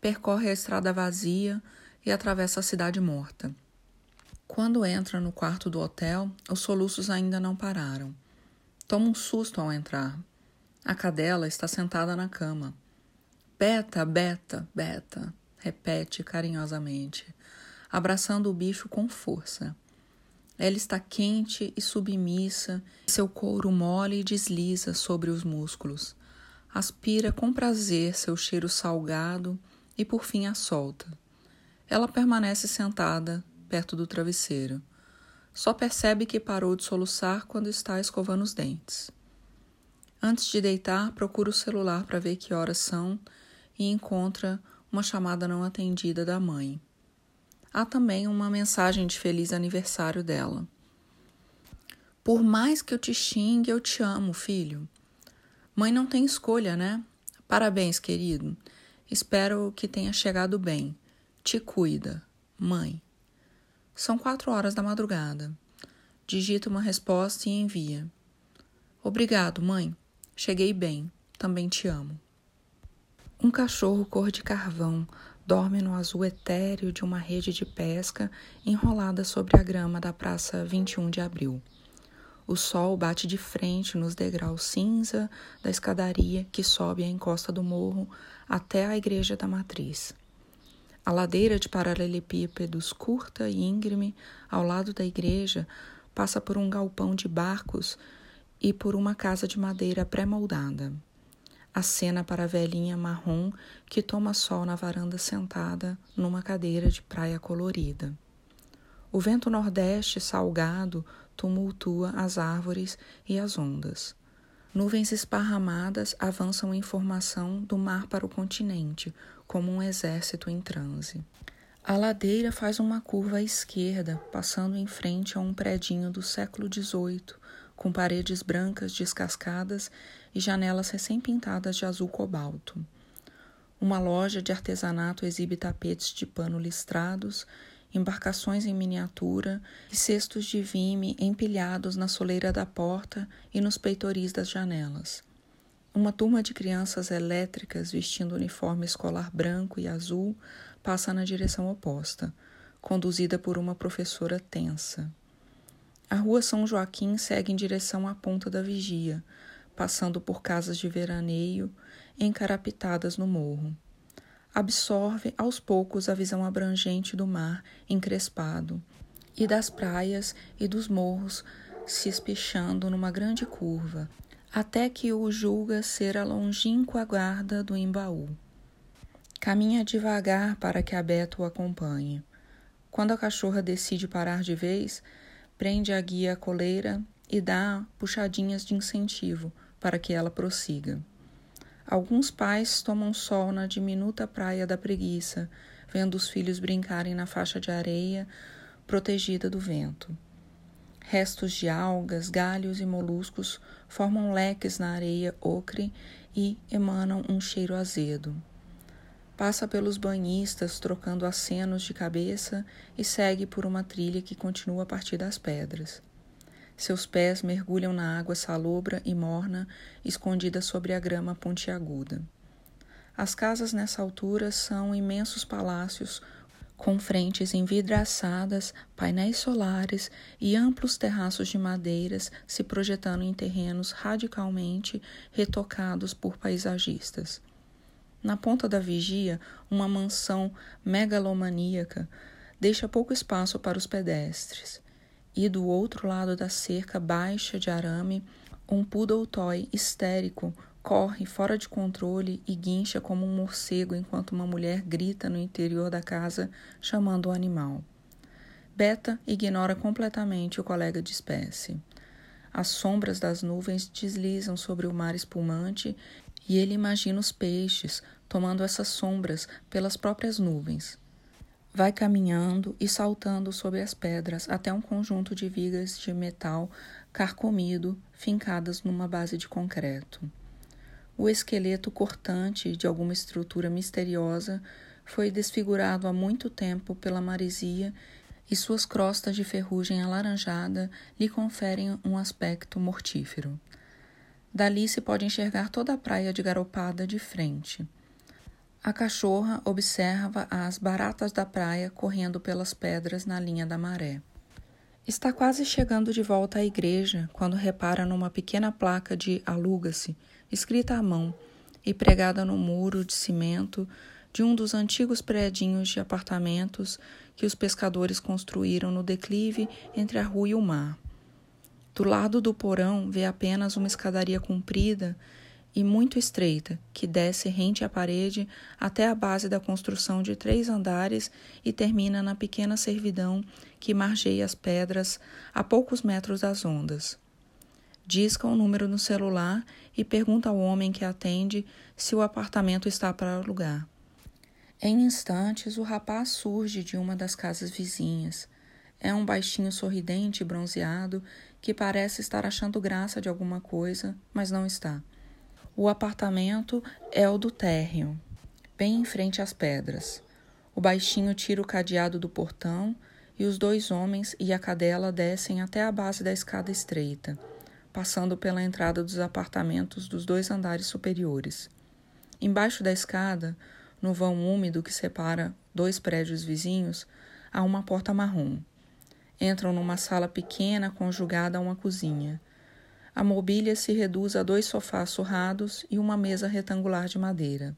Percorre a estrada vazia e atravessa a cidade morta. Quando entra no quarto do hotel, os soluços ainda não pararam. Toma um susto ao entrar. A cadela está sentada na cama. Beta, Beta, Beta, repete carinhosamente, abraçando o bicho com força. Ela está quente e submissa, seu couro mole desliza sobre os músculos. Aspira com prazer seu cheiro salgado e por fim a solta. Ela permanece sentada perto do travesseiro. Só percebe que parou de soluçar quando está escovando os dentes. Antes de deitar, procura o celular para ver que horas são e encontra uma chamada não atendida da mãe. Há também uma mensagem de feliz aniversário dela. Por mais que eu te xingue, eu te amo, filho. Mãe não tem escolha, né? Parabéns, querido. Espero que tenha chegado bem. Te cuida, mãe. São quatro horas da madrugada. Digita uma resposta e envia. Obrigado, mãe. Cheguei bem. Também te amo. Um cachorro cor de carvão dorme no azul etéreo de uma rede de pesca enrolada sobre a grama da Praça 21 de Abril. O sol bate de frente nos degraus cinza da escadaria que sobe a encosta do morro até a Igreja da Matriz. A ladeira de paralelepípedos curta e íngreme ao lado da igreja passa por um galpão de barcos e por uma casa de madeira pré-moldada acena para a velhinha marrom que toma sol na varanda sentada numa cadeira de praia colorida. O vento nordeste salgado tumultua as árvores e as ondas. Nuvens esparramadas avançam em formação do mar para o continente, como um exército em transe. A ladeira faz uma curva à esquerda, passando em frente a um predinho do século XVIII, com paredes brancas descascadas e janelas recém-pintadas de azul cobalto. Uma loja de artesanato exibe tapetes de pano listrados, embarcações em miniatura e cestos de vime empilhados na soleira da porta e nos peitoris das janelas. Uma turma de crianças elétricas vestindo uniforme escolar branco e azul passa na direção oposta, conduzida por uma professora tensa. A rua São Joaquim segue em direção à ponta da vigia, passando por casas de veraneio encarapitadas no morro. Absorve aos poucos a visão abrangente do mar encrespado e das praias e dos morros se espichando numa grande curva, até que o julga ser a longínqua guarda do Embaú. Caminha devagar para que a Beto o acompanhe. Quando a cachorra decide parar de vez, prende a guia à coleira e dá puxadinhas de incentivo para que ela prossiga. Alguns pais tomam sol na diminuta praia da preguiça, vendo os filhos brincarem na faixa de areia protegida do vento. Restos de algas, galhos e moluscos formam leques na areia ocre e emanam um cheiro azedo. Passa pelos banhistas trocando acenos de cabeça e segue por uma trilha que continua a partir das pedras. Seus pés mergulham na água salobra e morna, escondida sobre a grama pontiaguda. As casas nessa altura são imensos palácios com frentes envidraçadas, painéis solares e amplos terraços de madeiras se projetando em terrenos radicalmente retocados por paisagistas. Na ponta da vigia, uma mansão megalomaníaca deixa pouco espaço para os pedestres e do outro lado da cerca baixa de arame, um poodle toy histérico corre fora de controle e guincha como um morcego enquanto uma mulher grita no interior da casa chamando o animal. Beta ignora completamente o colega de espécie. As sombras das nuvens deslizam sobre o mar espumante e ele imagina os peixes tomando essas sombras pelas próprias nuvens. Vai caminhando e saltando sobre as pedras até um conjunto de vigas de metal carcomido fincadas numa base de concreto. O esqueleto cortante de alguma estrutura misteriosa foi desfigurado há muito tempo pela maresia e suas crostas de ferrugem alaranjada lhe conferem um aspecto mortífero. Dali se pode enxergar toda a praia de Garopada de frente. A cachorra observa as baratas da praia correndo pelas pedras na linha da maré. Está quase chegando de volta à igreja quando repara numa pequena placa de aluga-se, escrita à mão e pregada no muro de cimento de um dos antigos predinhos de apartamentos que os pescadores construíram no declive entre a rua e o mar. Do lado do porão vê apenas uma escadaria comprida e muito estreita, que desce rente à parede até a base da construção de três andares e termina na pequena servidão que margeia as pedras a poucos metros das ondas. Disca o número no celular e pergunta ao homem que atende se o apartamento está para alugar. Em instantes, o rapaz surge de uma das casas vizinhas. É um baixinho sorridente e bronzeado que parece estar achando graça de alguma coisa, mas não está. O apartamento é o do térreo, bem em frente às pedras. O baixinho tira o cadeado do portão e os dois homens e a cadela descem até a base da escada estreita, passando pela entrada dos apartamentos dos dois andares superiores. Embaixo da escada, no vão úmido que separa dois prédios vizinhos, há uma porta marrom. Entram numa sala pequena conjugada a uma cozinha. A mobília se reduz a dois sofás surrados e uma mesa retangular de madeira.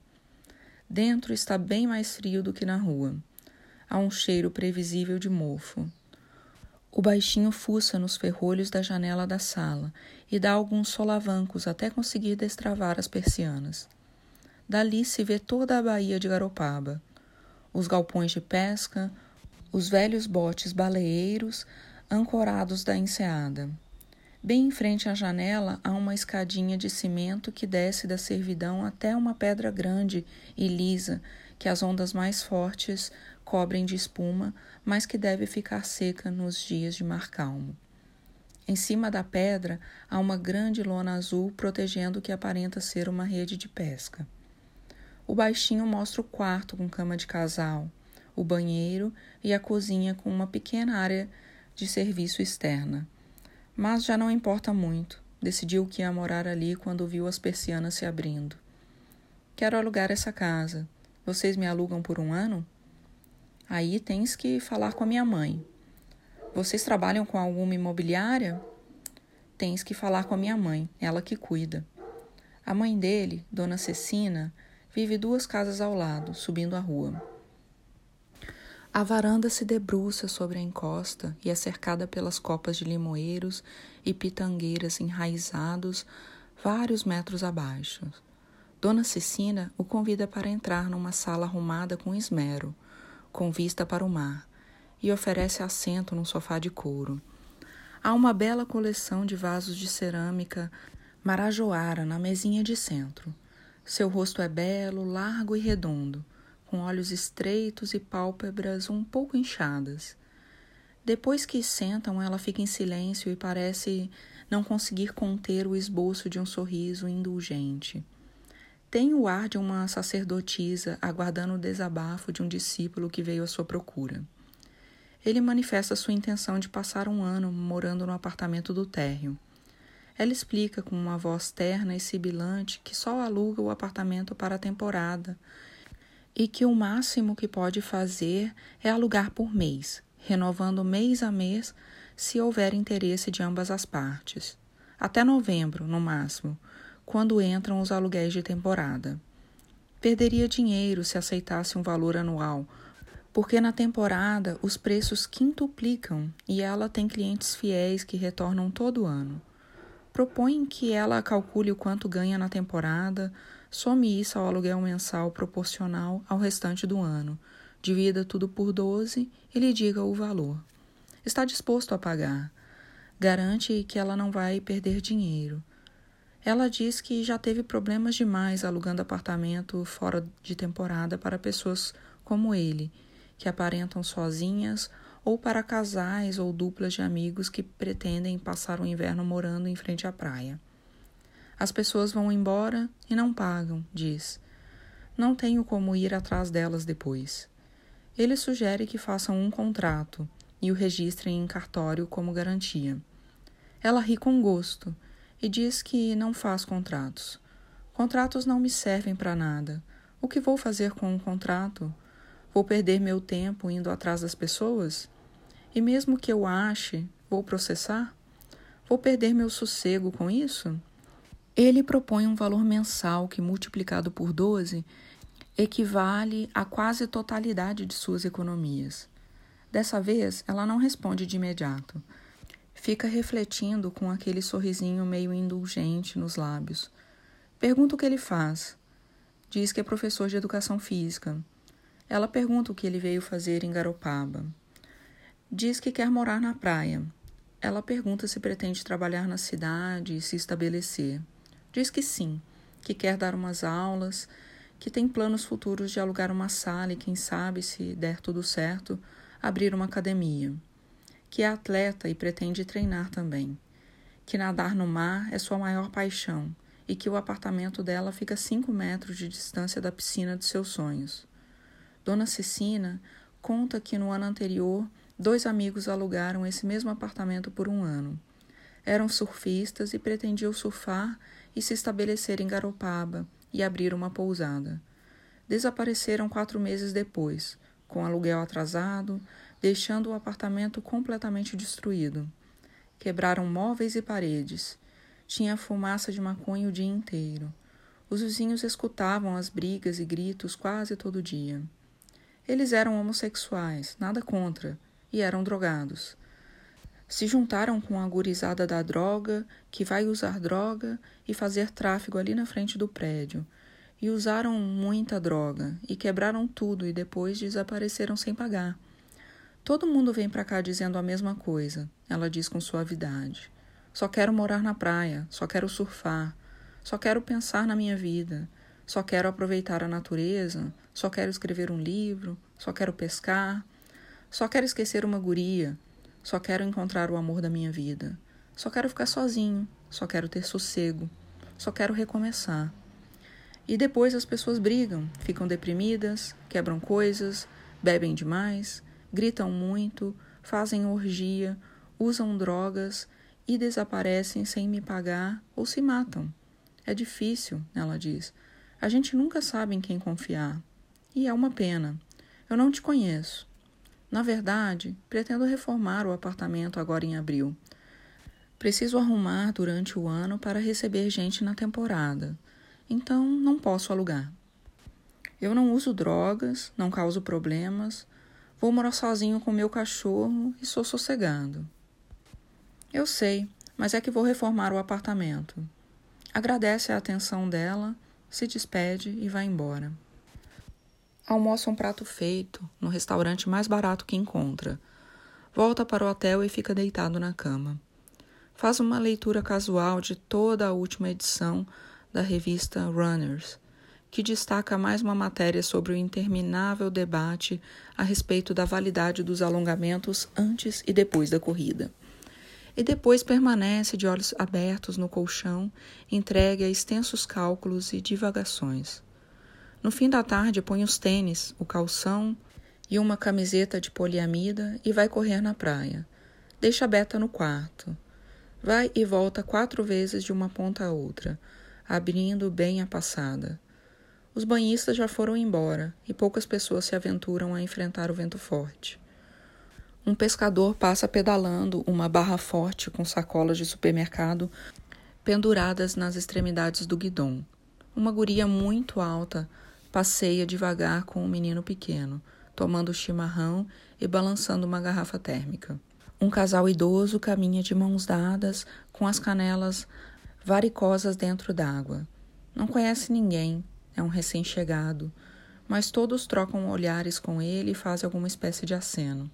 Dentro está bem mais frio do que na rua. Há um cheiro previsível de mofo. O baixinho fuça nos ferrolhos da janela da sala e dá alguns solavancos até conseguir destravar as persianas. Dali se vê toda a baía de Garopaba, os galpões de pesca, os velhos botes baleeiros ancorados da enseada. Bem em frente à janela há uma escadinha de cimento que desce da servidão até uma pedra grande e lisa que as ondas mais fortes cobrem de espuma, mas que deve ficar seca nos dias de mar calmo. Em cima da pedra há uma grande lona azul protegendo o que aparenta ser uma rede de pesca. O baixinho mostra o quarto com cama de casal, o banheiro e a cozinha com uma pequena área de serviço externa. Mas já não importa muito. Decidiu que ia morar ali quando viu as persianas se abrindo. Quero alugar essa casa. Vocês me alugam por um ano? Aí tens que falar com a minha mãe. Vocês trabalham com alguma imobiliária? Tens que falar com a minha mãe, ela que cuida. A mãe dele, Dona Cecina, Vive duas casas ao lado, subindo a rua. A varanda se debruça sobre a encosta e é cercada pelas copas de limoeiros e pitangueiras enraizados vários metros abaixo. Dona Cecina o convida para entrar numa sala arrumada com esmero, com vista para o mar, e oferece assento num sofá de couro. Há uma bela coleção de vasos de cerâmica marajoara na mesinha de centro. Seu rosto é belo, largo e redondo, com olhos estreitos e pálpebras um pouco inchadas. Depois que sentam, ela fica em silêncio e parece não conseguir conter o esboço de um sorriso indulgente. Tem o ar de uma sacerdotisa aguardando o desabafo de um discípulo que veio à sua procura. Ele manifesta sua intenção de passar um ano morando no apartamento do térreo. Ela explica com uma voz terna e sibilante que só aluga o apartamento para a temporada e que o máximo que pode fazer é alugar por mês, renovando mês a mês se houver interesse de ambas as partes. Até novembro, no máximo, quando entram os aluguéis de temporada. Perderia dinheiro se aceitasse um valor anual, porque na temporada os preços quintuplicam e ela tem clientes fiéis que retornam todo ano. Propõe que ela calcule o quanto ganha na temporada, some isso ao aluguel mensal proporcional ao restante do ano, divida tudo por 12 e lhe diga o valor. Está disposto a pagar. Garante que ela não vai perder dinheiro. Ela diz que já teve problemas demais alugando apartamento fora de temporada para pessoas como ele, que aparentam sozinhas ou para casais ou duplas de amigos que pretendem passar o inverno morando em frente à praia. As pessoas vão embora e não pagam, diz. Não tenho como ir atrás delas depois. Ele sugere que façam um contrato e o registrem em cartório como garantia. Ela ri com gosto e diz que não faz contratos. Contratos não me servem para nada. O que vou fazer com um contrato? Vou perder meu tempo indo atrás das pessoas? E mesmo que eu ache, Vou processar? Vou perder meu sossego com isso? Ele propõe um valor mensal que, multiplicado por 12, equivale à quase totalidade de suas economias. Dessa vez, ela não responde de imediato. Fica refletindo com aquele sorrisinho meio indulgente nos lábios. Pergunta o que ele faz. Diz que é professor de educação física. Ela pergunta o que ele veio fazer em Garopaba. Diz que quer morar na praia. Ela pergunta se pretende trabalhar na cidade e se estabelecer. Diz que sim, que quer dar umas aulas, que tem planos futuros de alugar uma sala e, quem sabe, se der tudo certo, abrir uma academia. Que é atleta e pretende treinar também. Que nadar no mar é sua maior paixão e que o apartamento dela fica a cinco metros de distância da piscina de seus sonhos. Dona Cecina conta que no ano anterior dois amigos alugaram esse mesmo apartamento por um ano. Eram surfistas e pretendiam surfar e se estabelecer em Garopaba e abrir uma pousada. Desapareceram quatro meses depois, com aluguel atrasado, deixando o apartamento completamente destruído. Quebraram móveis e paredes. Tinha fumaça de maconha o dia inteiro. Os vizinhos escutavam as brigas e gritos quase todo dia. Eles eram homossexuais, nada contra, e eram drogados se juntaram com a gurizada da droga, que vai usar droga e fazer tráfego ali na frente do prédio. E usaram muita droga e quebraram tudo e depois desapareceram sem pagar. Todo mundo vem para cá dizendo a mesma coisa, ela diz com suavidade. Só quero morar na praia, só quero surfar, só quero pensar na minha vida, só quero aproveitar a natureza, só quero escrever um livro, só quero pescar, só quero esquecer uma guria, só quero encontrar o amor da minha vida. Só quero ficar sozinho. Só quero ter sossego. Só quero recomeçar. E depois as pessoas brigam, ficam deprimidas, quebram coisas, bebem demais, gritam muito, fazem orgia, usam drogas e desaparecem sem me pagar ou se matam. É difícil, ela diz. A gente nunca sabe em quem confiar. E é uma pena. Eu não te conheço. Na verdade, pretendo reformar o apartamento agora em abril. Preciso arrumar durante o ano para receber gente na temporada, então não posso alugar. Eu não uso drogas, não causo problemas, vou morar sozinho com meu cachorro e sou sossegado. Eu sei, mas é que vou reformar o apartamento. Agradece a atenção dela, se despede e vai embora. Almoça um prato feito no restaurante mais barato que encontra. Volta para o hotel e fica deitado na cama. Faz uma leitura casual de toda a última edição da revista Runners, que destaca mais uma matéria sobre o interminável debate a respeito da validade dos alongamentos antes e depois da corrida. E depois permanece de olhos abertos no colchão, entregue a extensos cálculos e divagações. No fim da tarde, põe os tênis, o calção e uma camiseta de poliamida e vai correr na praia. Deixa a Beta no quarto. Vai e volta quatro vezes de uma ponta a outra, abrindo bem a passada. Os banhistas já foram embora e poucas pessoas se aventuram a enfrentar o vento forte. Um pescador passa pedalando uma barra forte com sacolas de supermercado penduradas nas extremidades do guidão. Uma guria muito alta passeia devagar com um menino pequeno, tomando chimarrão e balançando uma garrafa térmica. Um casal idoso caminha de mãos dadas, com as canelas varicosas dentro d'água. Não conhece ninguém, é um recém-chegado, mas todos trocam olhares com ele e fazem alguma espécie de aceno.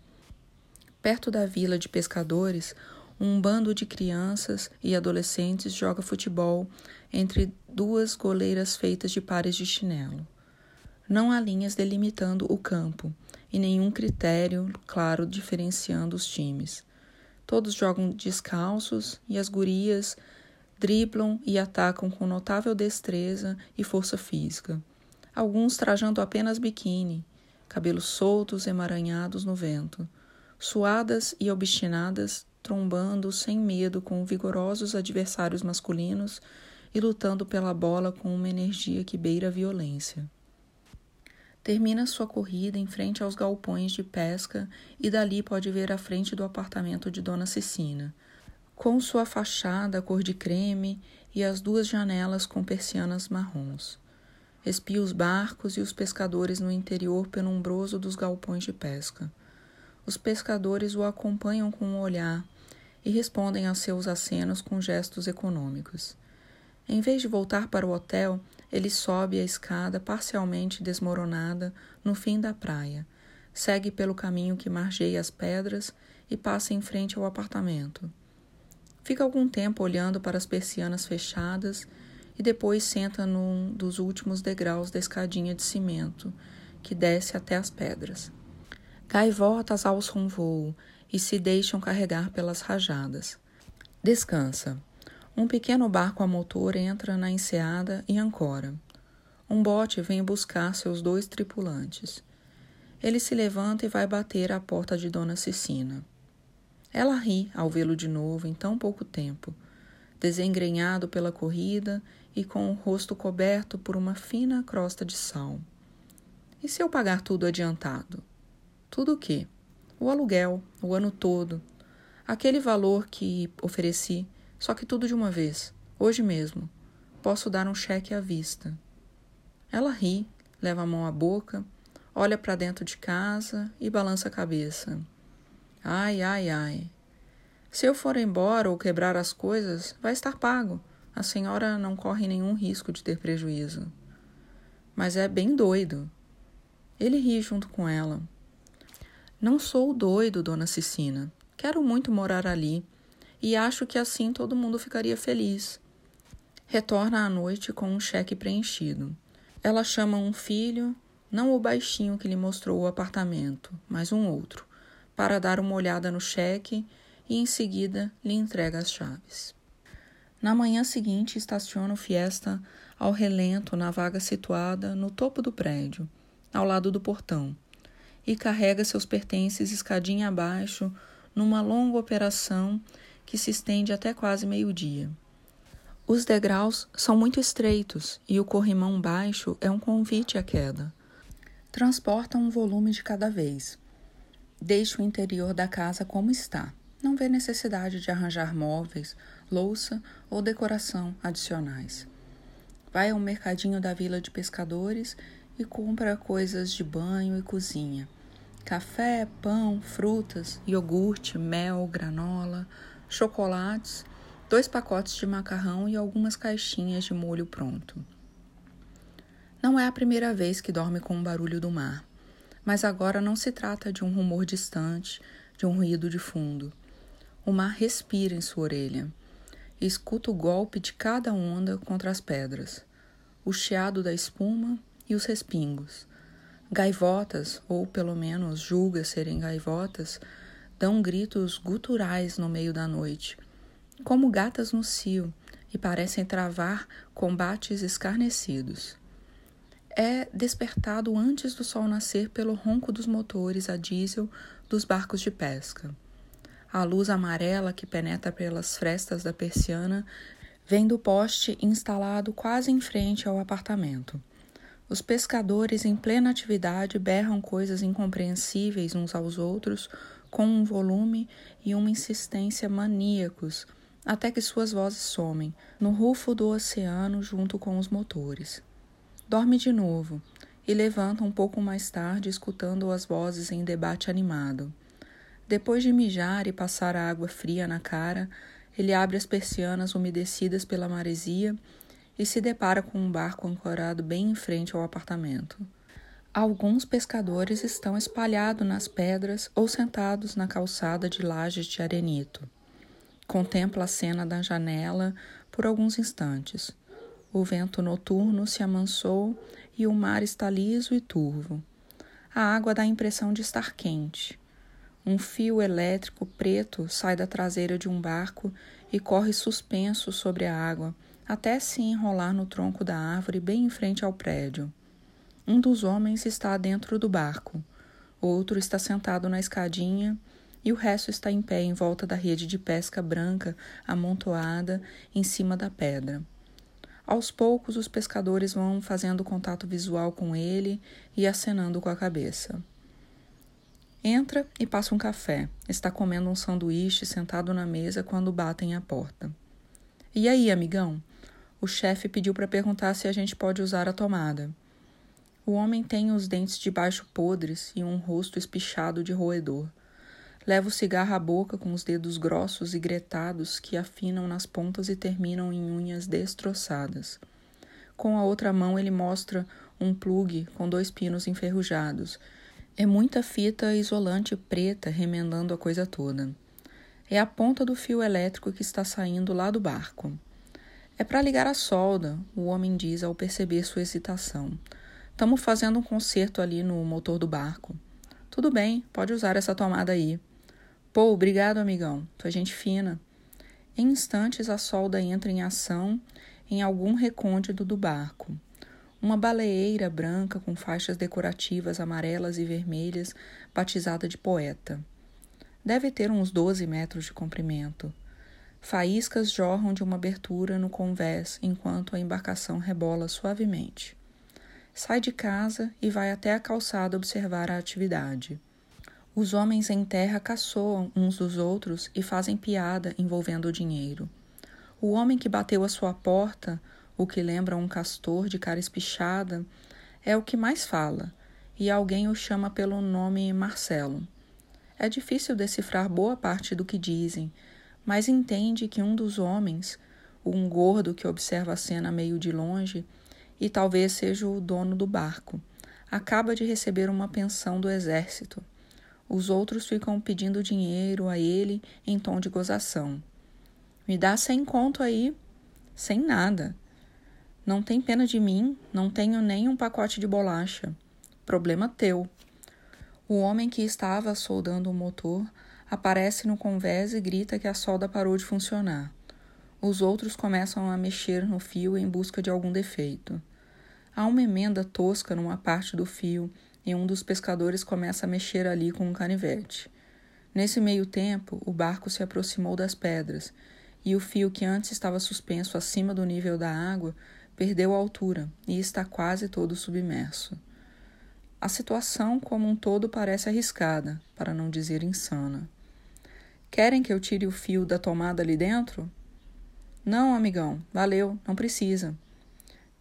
Perto da vila de pescadores, um bando de crianças e adolescentes joga futebol entre duas goleiras feitas de pares de chinelo. Não há linhas delimitando o campo e nenhum critério claro diferenciando os times. Todos jogam descalços e as gurias driblam e atacam com notável destreza e força física. Alguns trajando apenas biquíni, cabelos soltos emaranhados no vento, suadas e obstinadas, trombando sem medo com vigorosos adversários masculinos e lutando pela bola com uma energia que beira a violência. Termina sua corrida em frente aos galpões de pesca e dali pode ver a frente do apartamento de Dona Cecina, com sua fachada cor de creme e as duas janelas com persianas marrons. Espia os barcos e os pescadores no interior penumbroso dos galpões de pesca. Os pescadores o acompanham com um olhar e respondem a seus acenos com gestos econômicos. Em vez de voltar para o hotel, ele sobe a escada parcialmente desmoronada no fim da praia, segue pelo caminho que margeia as pedras e passa em frente ao apartamento. Fica algum tempo olhando para as persianas fechadas e depois senta num dos últimos degraus da escadinha de cimento que desce até as pedras. Gaivotas alçam voo e se deixam carregar pelas rajadas. Descansa. Um pequeno barco a motor entra na enseada e ancora. Um bote vem buscar seus dois tripulantes. Ele se levanta e vai bater à porta de Dona Cecina. Ela ri ao vê-lo de novo em tão pouco tempo, desengrenhado pela corrida e com o rosto coberto por uma fina crosta de sal. E se eu pagar tudo adiantado? Tudo o quê? O aluguel, o ano todo, aquele valor que ofereci só que tudo de uma vez, hoje mesmo. Posso dar um cheque à vista. Ela ri, leva a mão à boca, olha para dentro de casa e balança a cabeça. Ai, ai, ai. Se eu for embora ou quebrar as coisas, vai estar pago. A senhora não corre nenhum risco de ter prejuízo. Mas é bem doido. Ele ri junto com ela. Não sou doido, dona Cecina. Quero muito morar ali e acho que assim todo mundo ficaria feliz. Retorna à noite com um cheque preenchido. Ela chama um filho, não o baixinho que lhe mostrou o apartamento, mas um outro, para dar uma olhada no cheque e em seguida lhe entrega as chaves. Na manhã seguinte, estaciona o Fiesta ao relento na vaga situada no topo do prédio, ao lado do portão, e carrega seus pertences escadinha abaixo numa longa operação que se estende até quase meio-dia. Os degraus são muito estreitos e o corrimão baixo é um convite à queda. Transporta um volume de cada vez. Deixa o interior da casa como está. Não vê necessidade de arranjar móveis, louça ou decoração adicionais. Vai ao mercadinho da vila de pescadores e compra coisas de banho e cozinha: café, pão, frutas, iogurte, mel, granola, chocolates, dois pacotes de macarrão e algumas caixinhas de molho pronto. Não é a primeira vez que dorme com o barulho do mar, mas agora não se trata de um rumor distante, de um ruído de fundo. O mar respira em sua orelha. Escuta o golpe de cada onda contra as pedras, o chiado da espuma e os respingos. Gaivotas, ou pelo menos julga serem gaivotas, dão gritos guturais no meio da noite, como gatas no cio, e parecem travar combates escarnecidos. É despertado antes do sol nascer pelo ronco dos motores a diesel dos barcos de pesca. A luz amarela que penetra pelas frestas da persiana vem do poste instalado quase em frente ao apartamento. Os pescadores em plena atividade berram coisas incompreensíveis uns aos outros com um volume e uma insistência maníacos, até que suas vozes somem no rufo do oceano junto com os motores. Dorme de novo e levanta um pouco mais tarde, escutando as vozes em debate animado. Depois de mijar e passar a água fria na cara, ele abre as persianas umedecidas pela maresia e se depara com um barco ancorado bem em frente ao apartamento. Alguns pescadores estão espalhados nas pedras ou sentados na calçada de lajes de arenito. Contempla a cena da janela por alguns instantes. O vento noturno se amansou e o mar está liso e turvo. A água dá a impressão de estar quente. Um fio elétrico preto sai da traseira de um barco e corre suspenso sobre a água, até se enrolar no tronco da árvore bem em frente ao prédio. Um dos homens está dentro do barco, outro está sentado na escadinha e o resto está em pé em volta da rede de pesca branca amontoada em cima da pedra. Aos poucos, os pescadores vão fazendo contato visual com ele e acenando com a cabeça. Entra e passa um café. Está comendo um sanduíche sentado na mesa quando batem a porta. E aí, amigão? O chefe pediu para perguntar se a gente pode usar a tomada. O homem tem os dentes de baixo podres e um rosto espichado de roedor. Leva o cigarro à boca com os dedos grossos e gretados que afinam nas pontas e terminam em unhas destroçadas. Com a outra mão, ele mostra um plugue com dois pinos enferrujados. É muita fita isolante preta remendando a coisa toda. É a ponta do fio elétrico que está saindo lá do barco. É para ligar a solda, o homem diz ao perceber sua hesitação. Estamos fazendo um conserto ali no motor do barco. Tudo bem, pode usar essa tomada aí. Pô, obrigado, amigão. Tu é gente fina. Em instantes, a solda entra em ação em algum recôndito do barco. Uma baleeira branca com faixas decorativas amarelas e vermelhas, batizada de poeta. Deve ter uns 12 metros de comprimento. Faíscas jorram de uma abertura no convés enquanto a embarcação rebola suavemente. Sai de casa e vai até a calçada observar a atividade. Os homens em terra caçoam uns dos outros e fazem piada envolvendo o dinheiro. O homem que bateu a sua porta, o que lembra um castor de cara espichada, é o que mais fala, e alguém o chama pelo nome Marcelo. É difícil decifrar boa parte do que dizem, mas entende que um dos homens, um gordo que observa a cena meio de longe, e talvez seja o dono do barco, acaba de receber uma pensão do exército os outros ficam pedindo dinheiro a ele em tom de gozação. Me dá cem conto aí. Sem nada. Não tem pena de mim, não tenho nem um pacote de bolacha. Problema teu. O homem que estava soldando o motor aparece no convés e grita que a solda parou de funcionar. Os outros começam a mexer no fio em busca de algum defeito. Há uma emenda tosca numa parte do fio e um dos pescadores começa a mexer ali com um canivete. Nesse meio tempo, o barco se aproximou das pedras e o fio que antes estava suspenso acima do nível da água perdeu a altura e está quase todo submerso. A situação como um todo parece arriscada, para não dizer insana. Querem que eu tire o fio da tomada ali dentro? Não, amigão, valeu, não precisa.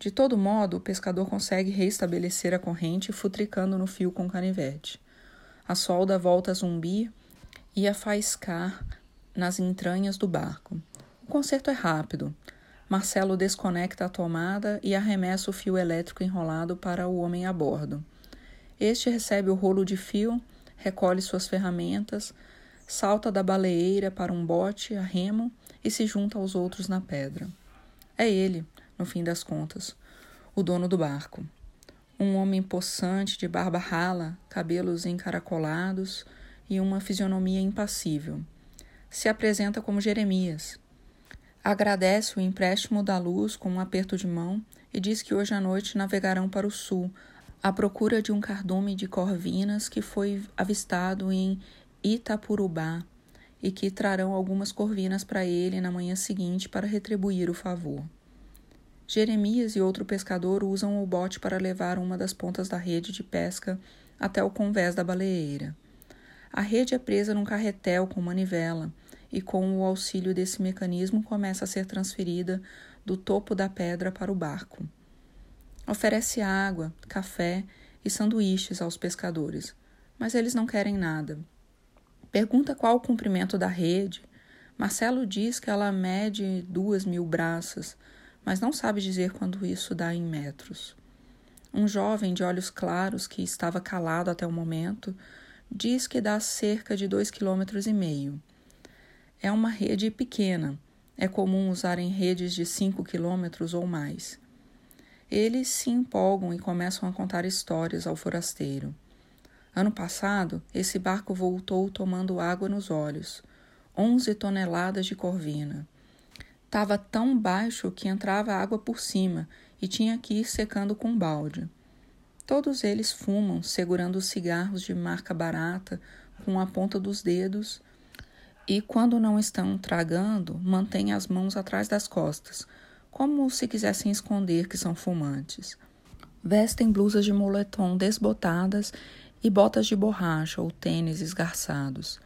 De todo modo, o pescador consegue reestabelecer a corrente futricando no fio com canivete. A solda volta a zumbir e a faiscar nas entranhas do barco. O conserto é rápido. Marcelo desconecta a tomada e arremessa o fio elétrico enrolado para o homem a bordo. Este recebe o rolo de fio, recolhe suas ferramentas, salta da baleeira para um bote a remo e se junta aos outros na pedra. É ele, no fim das contas, o dono do barco. Um homem possante, de barba rala, cabelos encaracolados e uma fisionomia impassível. Se apresenta como Jeremias. Agradece o empréstimo da luz com um aperto de mão e diz que hoje à noite navegarão para o sul, à procura de um cardume de corvinas que foi avistado em Itapurubá e que trarão algumas corvinas para ele na manhã seguinte para retribuir o favor. Jeremias e outro pescador usam o bote para levar uma das pontas da rede de pesca até o convés da baleeira. A rede é presa num carretel com manivela e, com o auxílio desse mecanismo, começa a ser transferida do topo da pedra para o barco. Oferece água, café e sanduíches aos pescadores, mas eles não querem nada. Pergunta qual o comprimento da rede. Marcelo diz que ela mede duas mil braças, mas não sabe dizer quando isso dá em metros. Um jovem de olhos claros, que estava calado até o momento, diz que dá cerca de dois quilômetros e meio. É uma rede pequena, é comum usarem redes de cinco quilômetros ou mais. Eles se empolgam e começam a contar histórias ao forasteiro. Ano passado, esse barco voltou tomando água nos olhos, onze toneladas de corvina. Estava tão baixo que entrava água por cima e tinha que ir secando com balde. Todos eles fumam, segurando cigarros de marca barata com a ponta dos dedos e, quando não estão tragando, mantêm as mãos atrás das costas, como se quisessem esconder que são fumantes. Vestem blusas de moletom desbotadas e botas de borracha ou tênis esgarçados.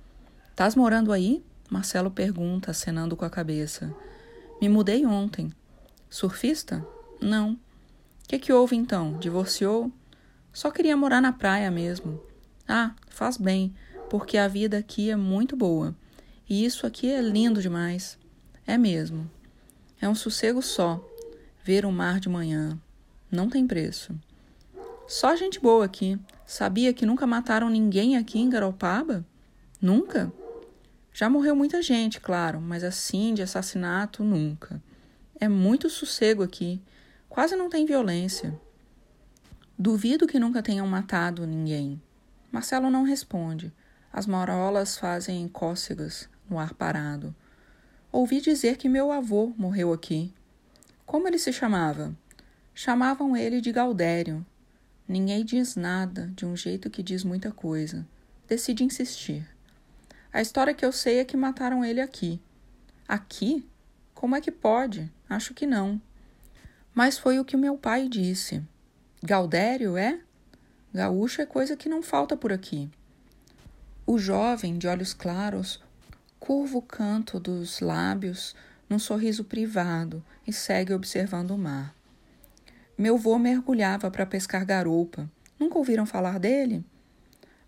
Tás morando aí? Marcelo pergunta, acenando com a cabeça. Me mudei ontem. Surfista? Não. O que, que houve então? Divorciou? Só queria morar na praia mesmo. Ah, faz bem, porque a vida aqui é muito boa. E isso aqui é lindo demais. É mesmo. É um sossego só. Ver o mar de manhã. Não tem preço. Só gente boa aqui. Sabia que nunca mataram ninguém aqui em Garopaba? Nunca? Já morreu muita gente, claro, mas assim de assassinato nunca. É muito sossego aqui. Quase não tem violência. Duvido que nunca tenham matado ninguém. Marcelo não responde. As marolas fazem cócegas no ar parado. Ouvi dizer que meu avô morreu aqui. Como ele se chamava? Chamavam ele de Galdério. Ninguém diz nada de um jeito que diz muita coisa. Decide insistir. A história que eu sei é que mataram ele aqui. Aqui? Como é que pode? Acho que não. Mas foi o que meu pai disse. Galdério é? Gaúcho é coisa que não falta por aqui. O jovem, de olhos claros, curva o canto dos lábios num sorriso privado e segue observando o mar. Meu vô mergulhava para pescar garupa. Nunca ouviram falar dele?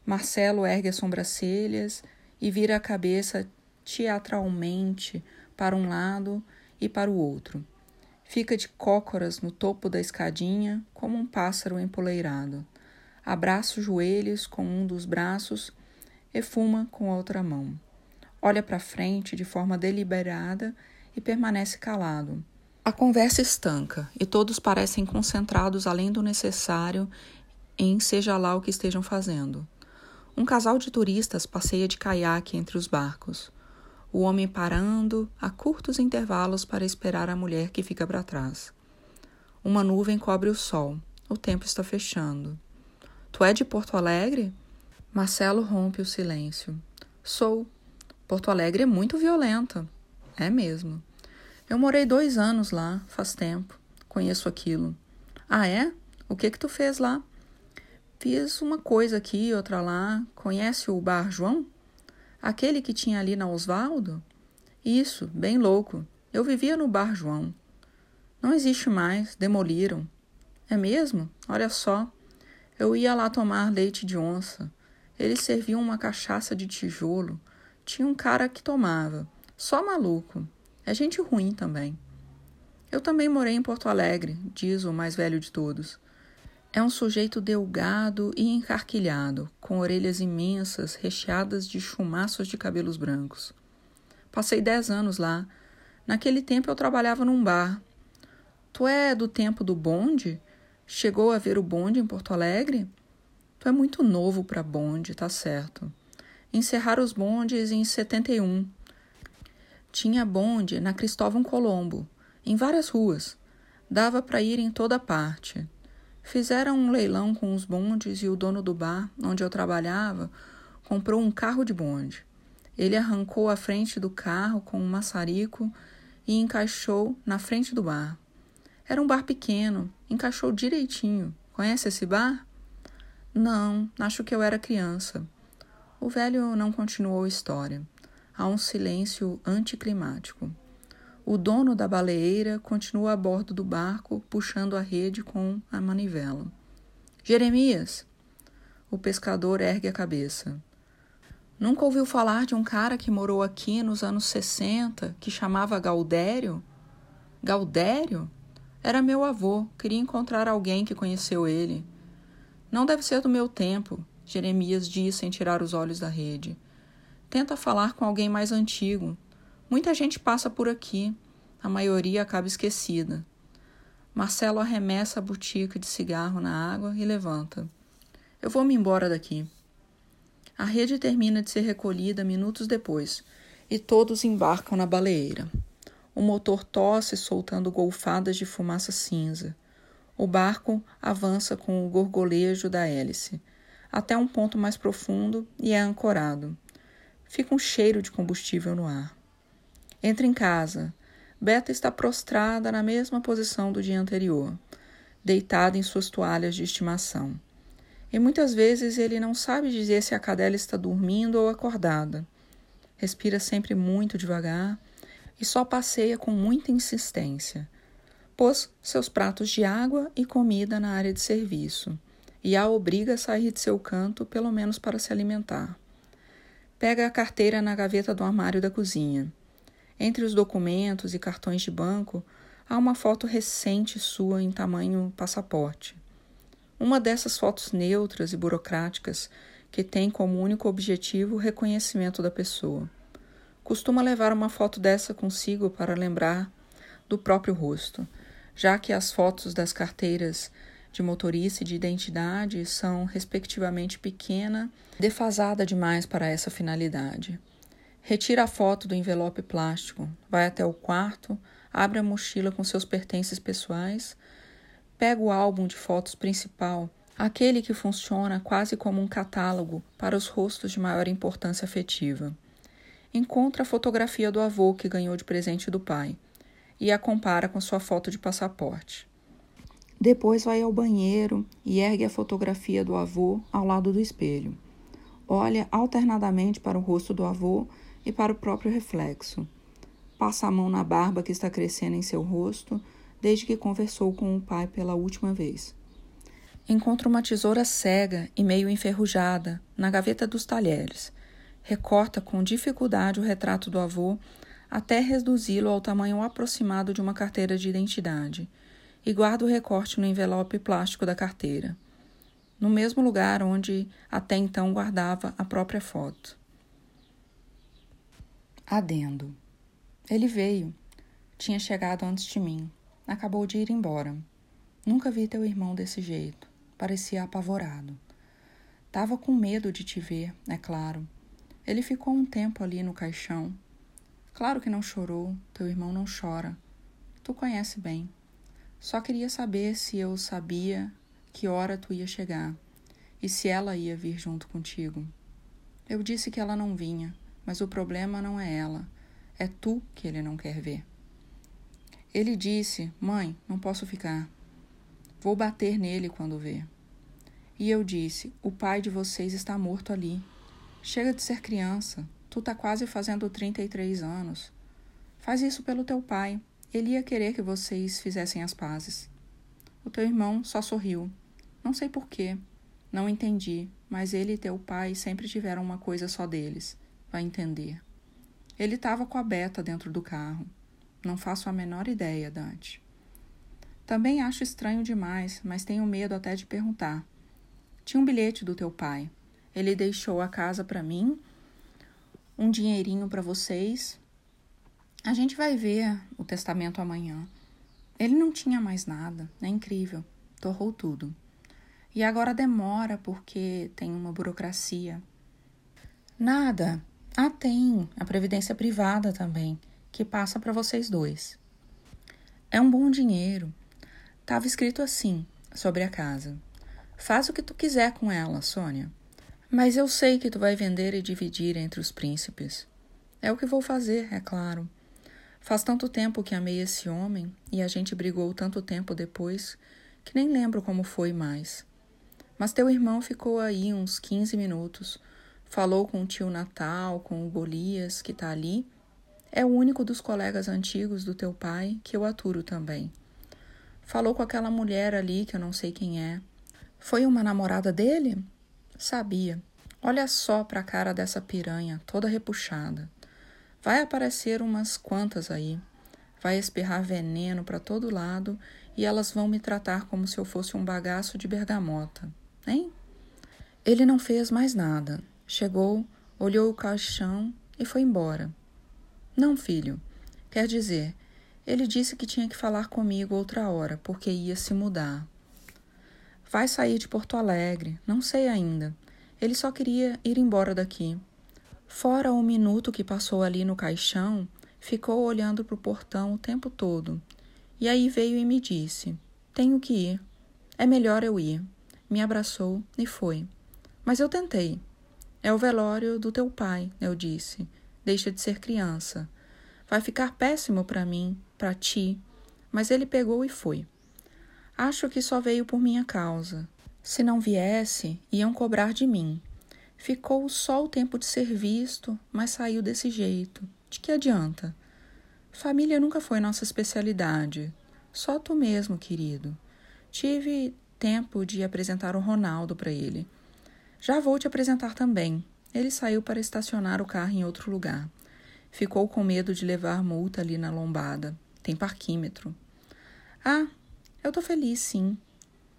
Marcelo ergue as sobrancelhas e vira a cabeça teatralmente para um lado e para o outro. Fica de cócoras no topo da escadinha, como um pássaro empoleirado. Abraça os joelhos com um dos braços e fuma com a outra mão. Olha para frente de forma deliberada e permanece calado. A conversa estanca e todos parecem concentrados além do necessário em seja lá o que estejam fazendo. Um casal de turistas passeia de caiaque entre os barcos. O homem parando a curtos intervalos para esperar a mulher que fica para trás. Uma nuvem cobre o sol. O tempo está fechando. Tu é de Porto Alegre? Marcelo rompe o silêncio. Sou. Porto Alegre é muito violenta. É mesmo. Eu morei dois anos lá, faz tempo. Conheço aquilo. Ah, é? O que que tu fez lá? Fiz uma coisa aqui, outra lá. Conhece o Bar João? Aquele que tinha ali na Osvaldo? Isso, bem louco. Eu vivia no Bar João. Não existe mais, demoliram. É mesmo? Olha só. Eu ia lá tomar leite de onça. Eles serviam uma cachaça de tijolo. Tinha um cara que tomava. Só maluco. É gente ruim também. Eu também morei em Porto Alegre, diz o mais velho de todos. É um sujeito delgado e encarquilhado, com orelhas imensas, recheadas de chumaços de cabelos brancos. Passei dez anos lá. Naquele tempo eu trabalhava num bar. Tu é do tempo do bonde? Chegou a ver o bonde em Porto Alegre? Tu é muito novo para bonde, tá certo. Encerraram os bondes em 71. Tinha bonde na Cristóvão Colombo, em várias ruas. Dava para ir em toda parte. Fizeram um leilão com os bondes e o dono do bar, onde eu trabalhava, comprou um carro de bonde. Ele arrancou a frente do carro com um maçarico e encaixou na frente do bar. Era um bar pequeno, encaixou direitinho. Conhece esse bar? Não, acho que eu era criança. O velho não continuou a história. Há um silêncio anticlimático. O dono da baleeira continua a bordo do barco, puxando a rede com a manivela. Jeremias! O pescador ergue a cabeça. Nunca ouviu falar de um cara que morou aqui nos anos 60 que chamava Galdério? Galdério? Era meu avô, queria encontrar alguém que conheceu ele. Não deve ser do meu tempo, Jeremias disse sem tirar os olhos da rede. Tenta falar com alguém mais antigo, Muita gente passa por aqui, a maioria acaba esquecida. Marcelo arremessa a botica de cigarro na água e levanta. Eu vou me embora daqui. A rede termina de ser recolhida minutos depois e todos embarcam na baleeira. O motor tosse soltando golfadas de fumaça cinza. O barco avança com o gorgolejo da hélice até um ponto mais profundo e é ancorado. Fica um cheiro de combustível no ar. Entra em casa. Beta está prostrada na mesma posição do dia anterior, deitada em suas toalhas de estimação. E muitas vezes ele não sabe dizer se a cadela está dormindo ou acordada. Respira sempre muito devagar e só passeia com muita insistência. Pôs seus pratos de água e comida na área de serviço e a obriga a sair de seu canto, pelo menos para se alimentar. Pega a carteira na gaveta do armário da cozinha. Entre os documentos e cartões de banco, há uma foto recente sua em tamanho passaporte. Uma dessas fotos neutras e burocráticas que tem como único objetivo o reconhecimento da pessoa. Costuma levar uma foto dessa consigo para lembrar do próprio rosto, já que as fotos das carteiras de motorista e de identidade são, respectivamente, pequena, defasada demais para essa finalidade. Retira a foto do envelope plástico, vai até o quarto, abre a mochila com seus pertences pessoais, pega o álbum de fotos principal, aquele que funciona quase como um catálogo para os rostos de maior importância afetiva. Encontra a fotografia do avô que ganhou de presente do pai e a compara com sua foto de passaporte. Depois vai ao banheiro e ergue a fotografia do avô ao lado do espelho. Olha alternadamente para o rosto do avô e para o próprio reflexo. Passa a mão na barba que está crescendo em seu rosto desde que conversou com o pai pela última vez. Encontra uma tesoura cega e meio enferrujada na gaveta dos talheres. Recorta com dificuldade o retrato do avô até reduzi-lo ao tamanho aproximado de uma carteira de identidade e guarda o recorte no envelope plástico da carteira, no mesmo lugar onde até então guardava a própria foto. Adendo. Ele veio. Tinha chegado antes de mim. Acabou de ir embora. Nunca vi teu irmão desse jeito. Parecia apavorado. Tava com medo de te ver, é claro. Ele ficou um tempo ali no caixão. Claro que não chorou, teu irmão não chora. Tu conhece bem. Só queria saber se eu sabia que hora tu ia chegar e se ela ia vir junto contigo. Eu disse que ela não vinha, mas o problema não é ela, é tu que ele não quer ver. Ele disse: Mãe, não posso ficar. Vou bater nele quando ver. E eu disse: O pai de vocês está morto ali. Chega de ser criança. Tu tá quase fazendo 33 anos. Faz isso pelo teu pai. Ele ia querer que vocês fizessem as pazes. O teu irmão só sorriu. Não sei porquê. Não entendi, mas ele e teu pai sempre tiveram uma coisa só deles vai entender. Ele estava com a Beta dentro do carro. Não faço a menor ideia, Dante. Também acho estranho demais, mas tenho medo até de perguntar. Tinha um bilhete do teu pai. Ele deixou a casa para mim, um dinheirinho para vocês. A gente vai ver o testamento amanhã. Ele não tinha mais nada. É incrível. Torrou tudo. E agora demora porque tem uma burocracia. Nada. Ah, tem a previdência privada também, que passa para vocês dois. É um bom dinheiro. Tava escrito assim sobre a casa: Faz o que tu quiser com ela, Sônia. Mas eu sei que tu vai vender e dividir entre os príncipes. É o que vou fazer, é claro. Faz tanto tempo que amei esse homem e a gente brigou tanto tempo depois que nem lembro como foi mais. Mas teu irmão ficou aí uns 15 minutos Falou com o tio Natal, com o Golias, que está ali. É o único dos colegas antigos do teu pai que eu aturo também. Falou com aquela mulher ali que eu não sei quem é. Foi uma namorada dele? Sabia. Olha só para a cara dessa piranha, toda repuxada. Vai aparecer umas quantas aí. Vai espirrar veneno para todo lado e elas vão me tratar como se eu fosse um bagaço de bergamota, hein? Ele não fez mais nada. Chegou, olhou o caixão e foi embora. Não, filho. Quer dizer, ele disse que tinha que falar comigo outra hora, porque ia se mudar. Vai sair de Porto Alegre, não sei ainda. Ele só queria ir embora daqui. Fora o minuto que passou ali no caixão, ficou olhando para o portão o tempo todo. E aí veio e me disse: Tenho que ir. É melhor eu ir. Me abraçou e foi. Mas eu tentei. É o velório do teu pai, eu disse. Deixa de ser criança. Vai ficar péssimo para mim para ti, mas ele pegou e foi. Acho que só veio por minha causa. Se não viesse, iam cobrar de mim. Ficou só o tempo de ser visto, mas saiu desse jeito. De que adianta? Família nunca foi nossa especialidade. Só tu mesmo, querido. Tive tempo de apresentar o Ronaldo para ele. Já vou te apresentar também. Ele saiu para estacionar o carro em outro lugar. Ficou com medo de levar multa ali na lombada. Tem parquímetro. Ah, eu tô feliz, sim.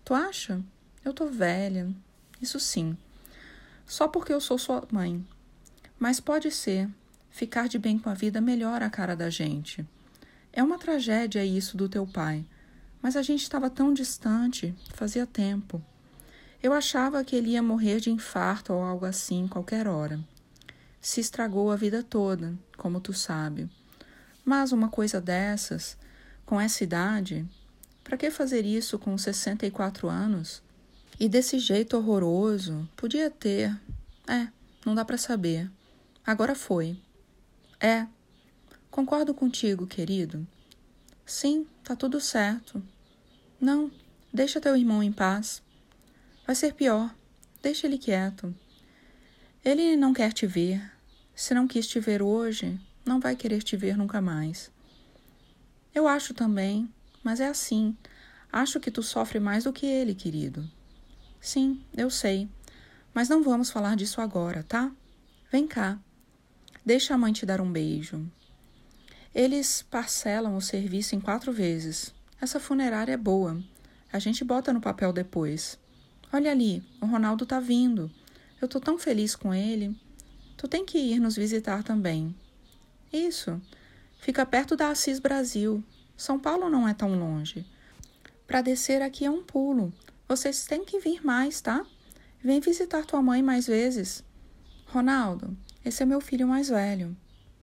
Tu acha? Eu tô velha. Isso sim. Só porque eu sou sua mãe. Mas pode ser. Ficar de bem com a vida melhora a cara da gente. É uma tragédia isso do teu pai. Mas a gente estava tão distante, fazia tempo. Eu achava que ele ia morrer de infarto ou algo assim qualquer hora. Se estragou a vida toda, como tu sabe. Mas uma coisa dessas, com essa idade, para que fazer isso com 64 anos? E desse jeito horroroso, podia ter. É, não dá para saber. Agora foi. É. Concordo contigo, querido. Sim, tá tudo certo. Não, deixa teu irmão em paz. Vai ser pior. Deixa ele quieto. Ele não quer te ver. Se não quis te ver hoje, não vai querer te ver nunca mais. Eu acho também, mas é assim. Acho que tu sofre mais do que ele, querido. Sim, eu sei. Mas não vamos falar disso agora, tá? Vem cá. Deixa a mãe te dar um beijo. Eles parcelam o serviço em quatro vezes. Essa funerária é boa. A gente bota no papel depois. Olha ali, o Ronaldo tá vindo. Eu tô tão feliz com ele. Tu tem que ir nos visitar também. Isso. Fica perto da Assis Brasil. São Paulo não é tão longe. Para descer aqui é um pulo. Vocês têm que vir mais, tá? Vem visitar tua mãe mais vezes. Ronaldo, esse é meu filho mais velho.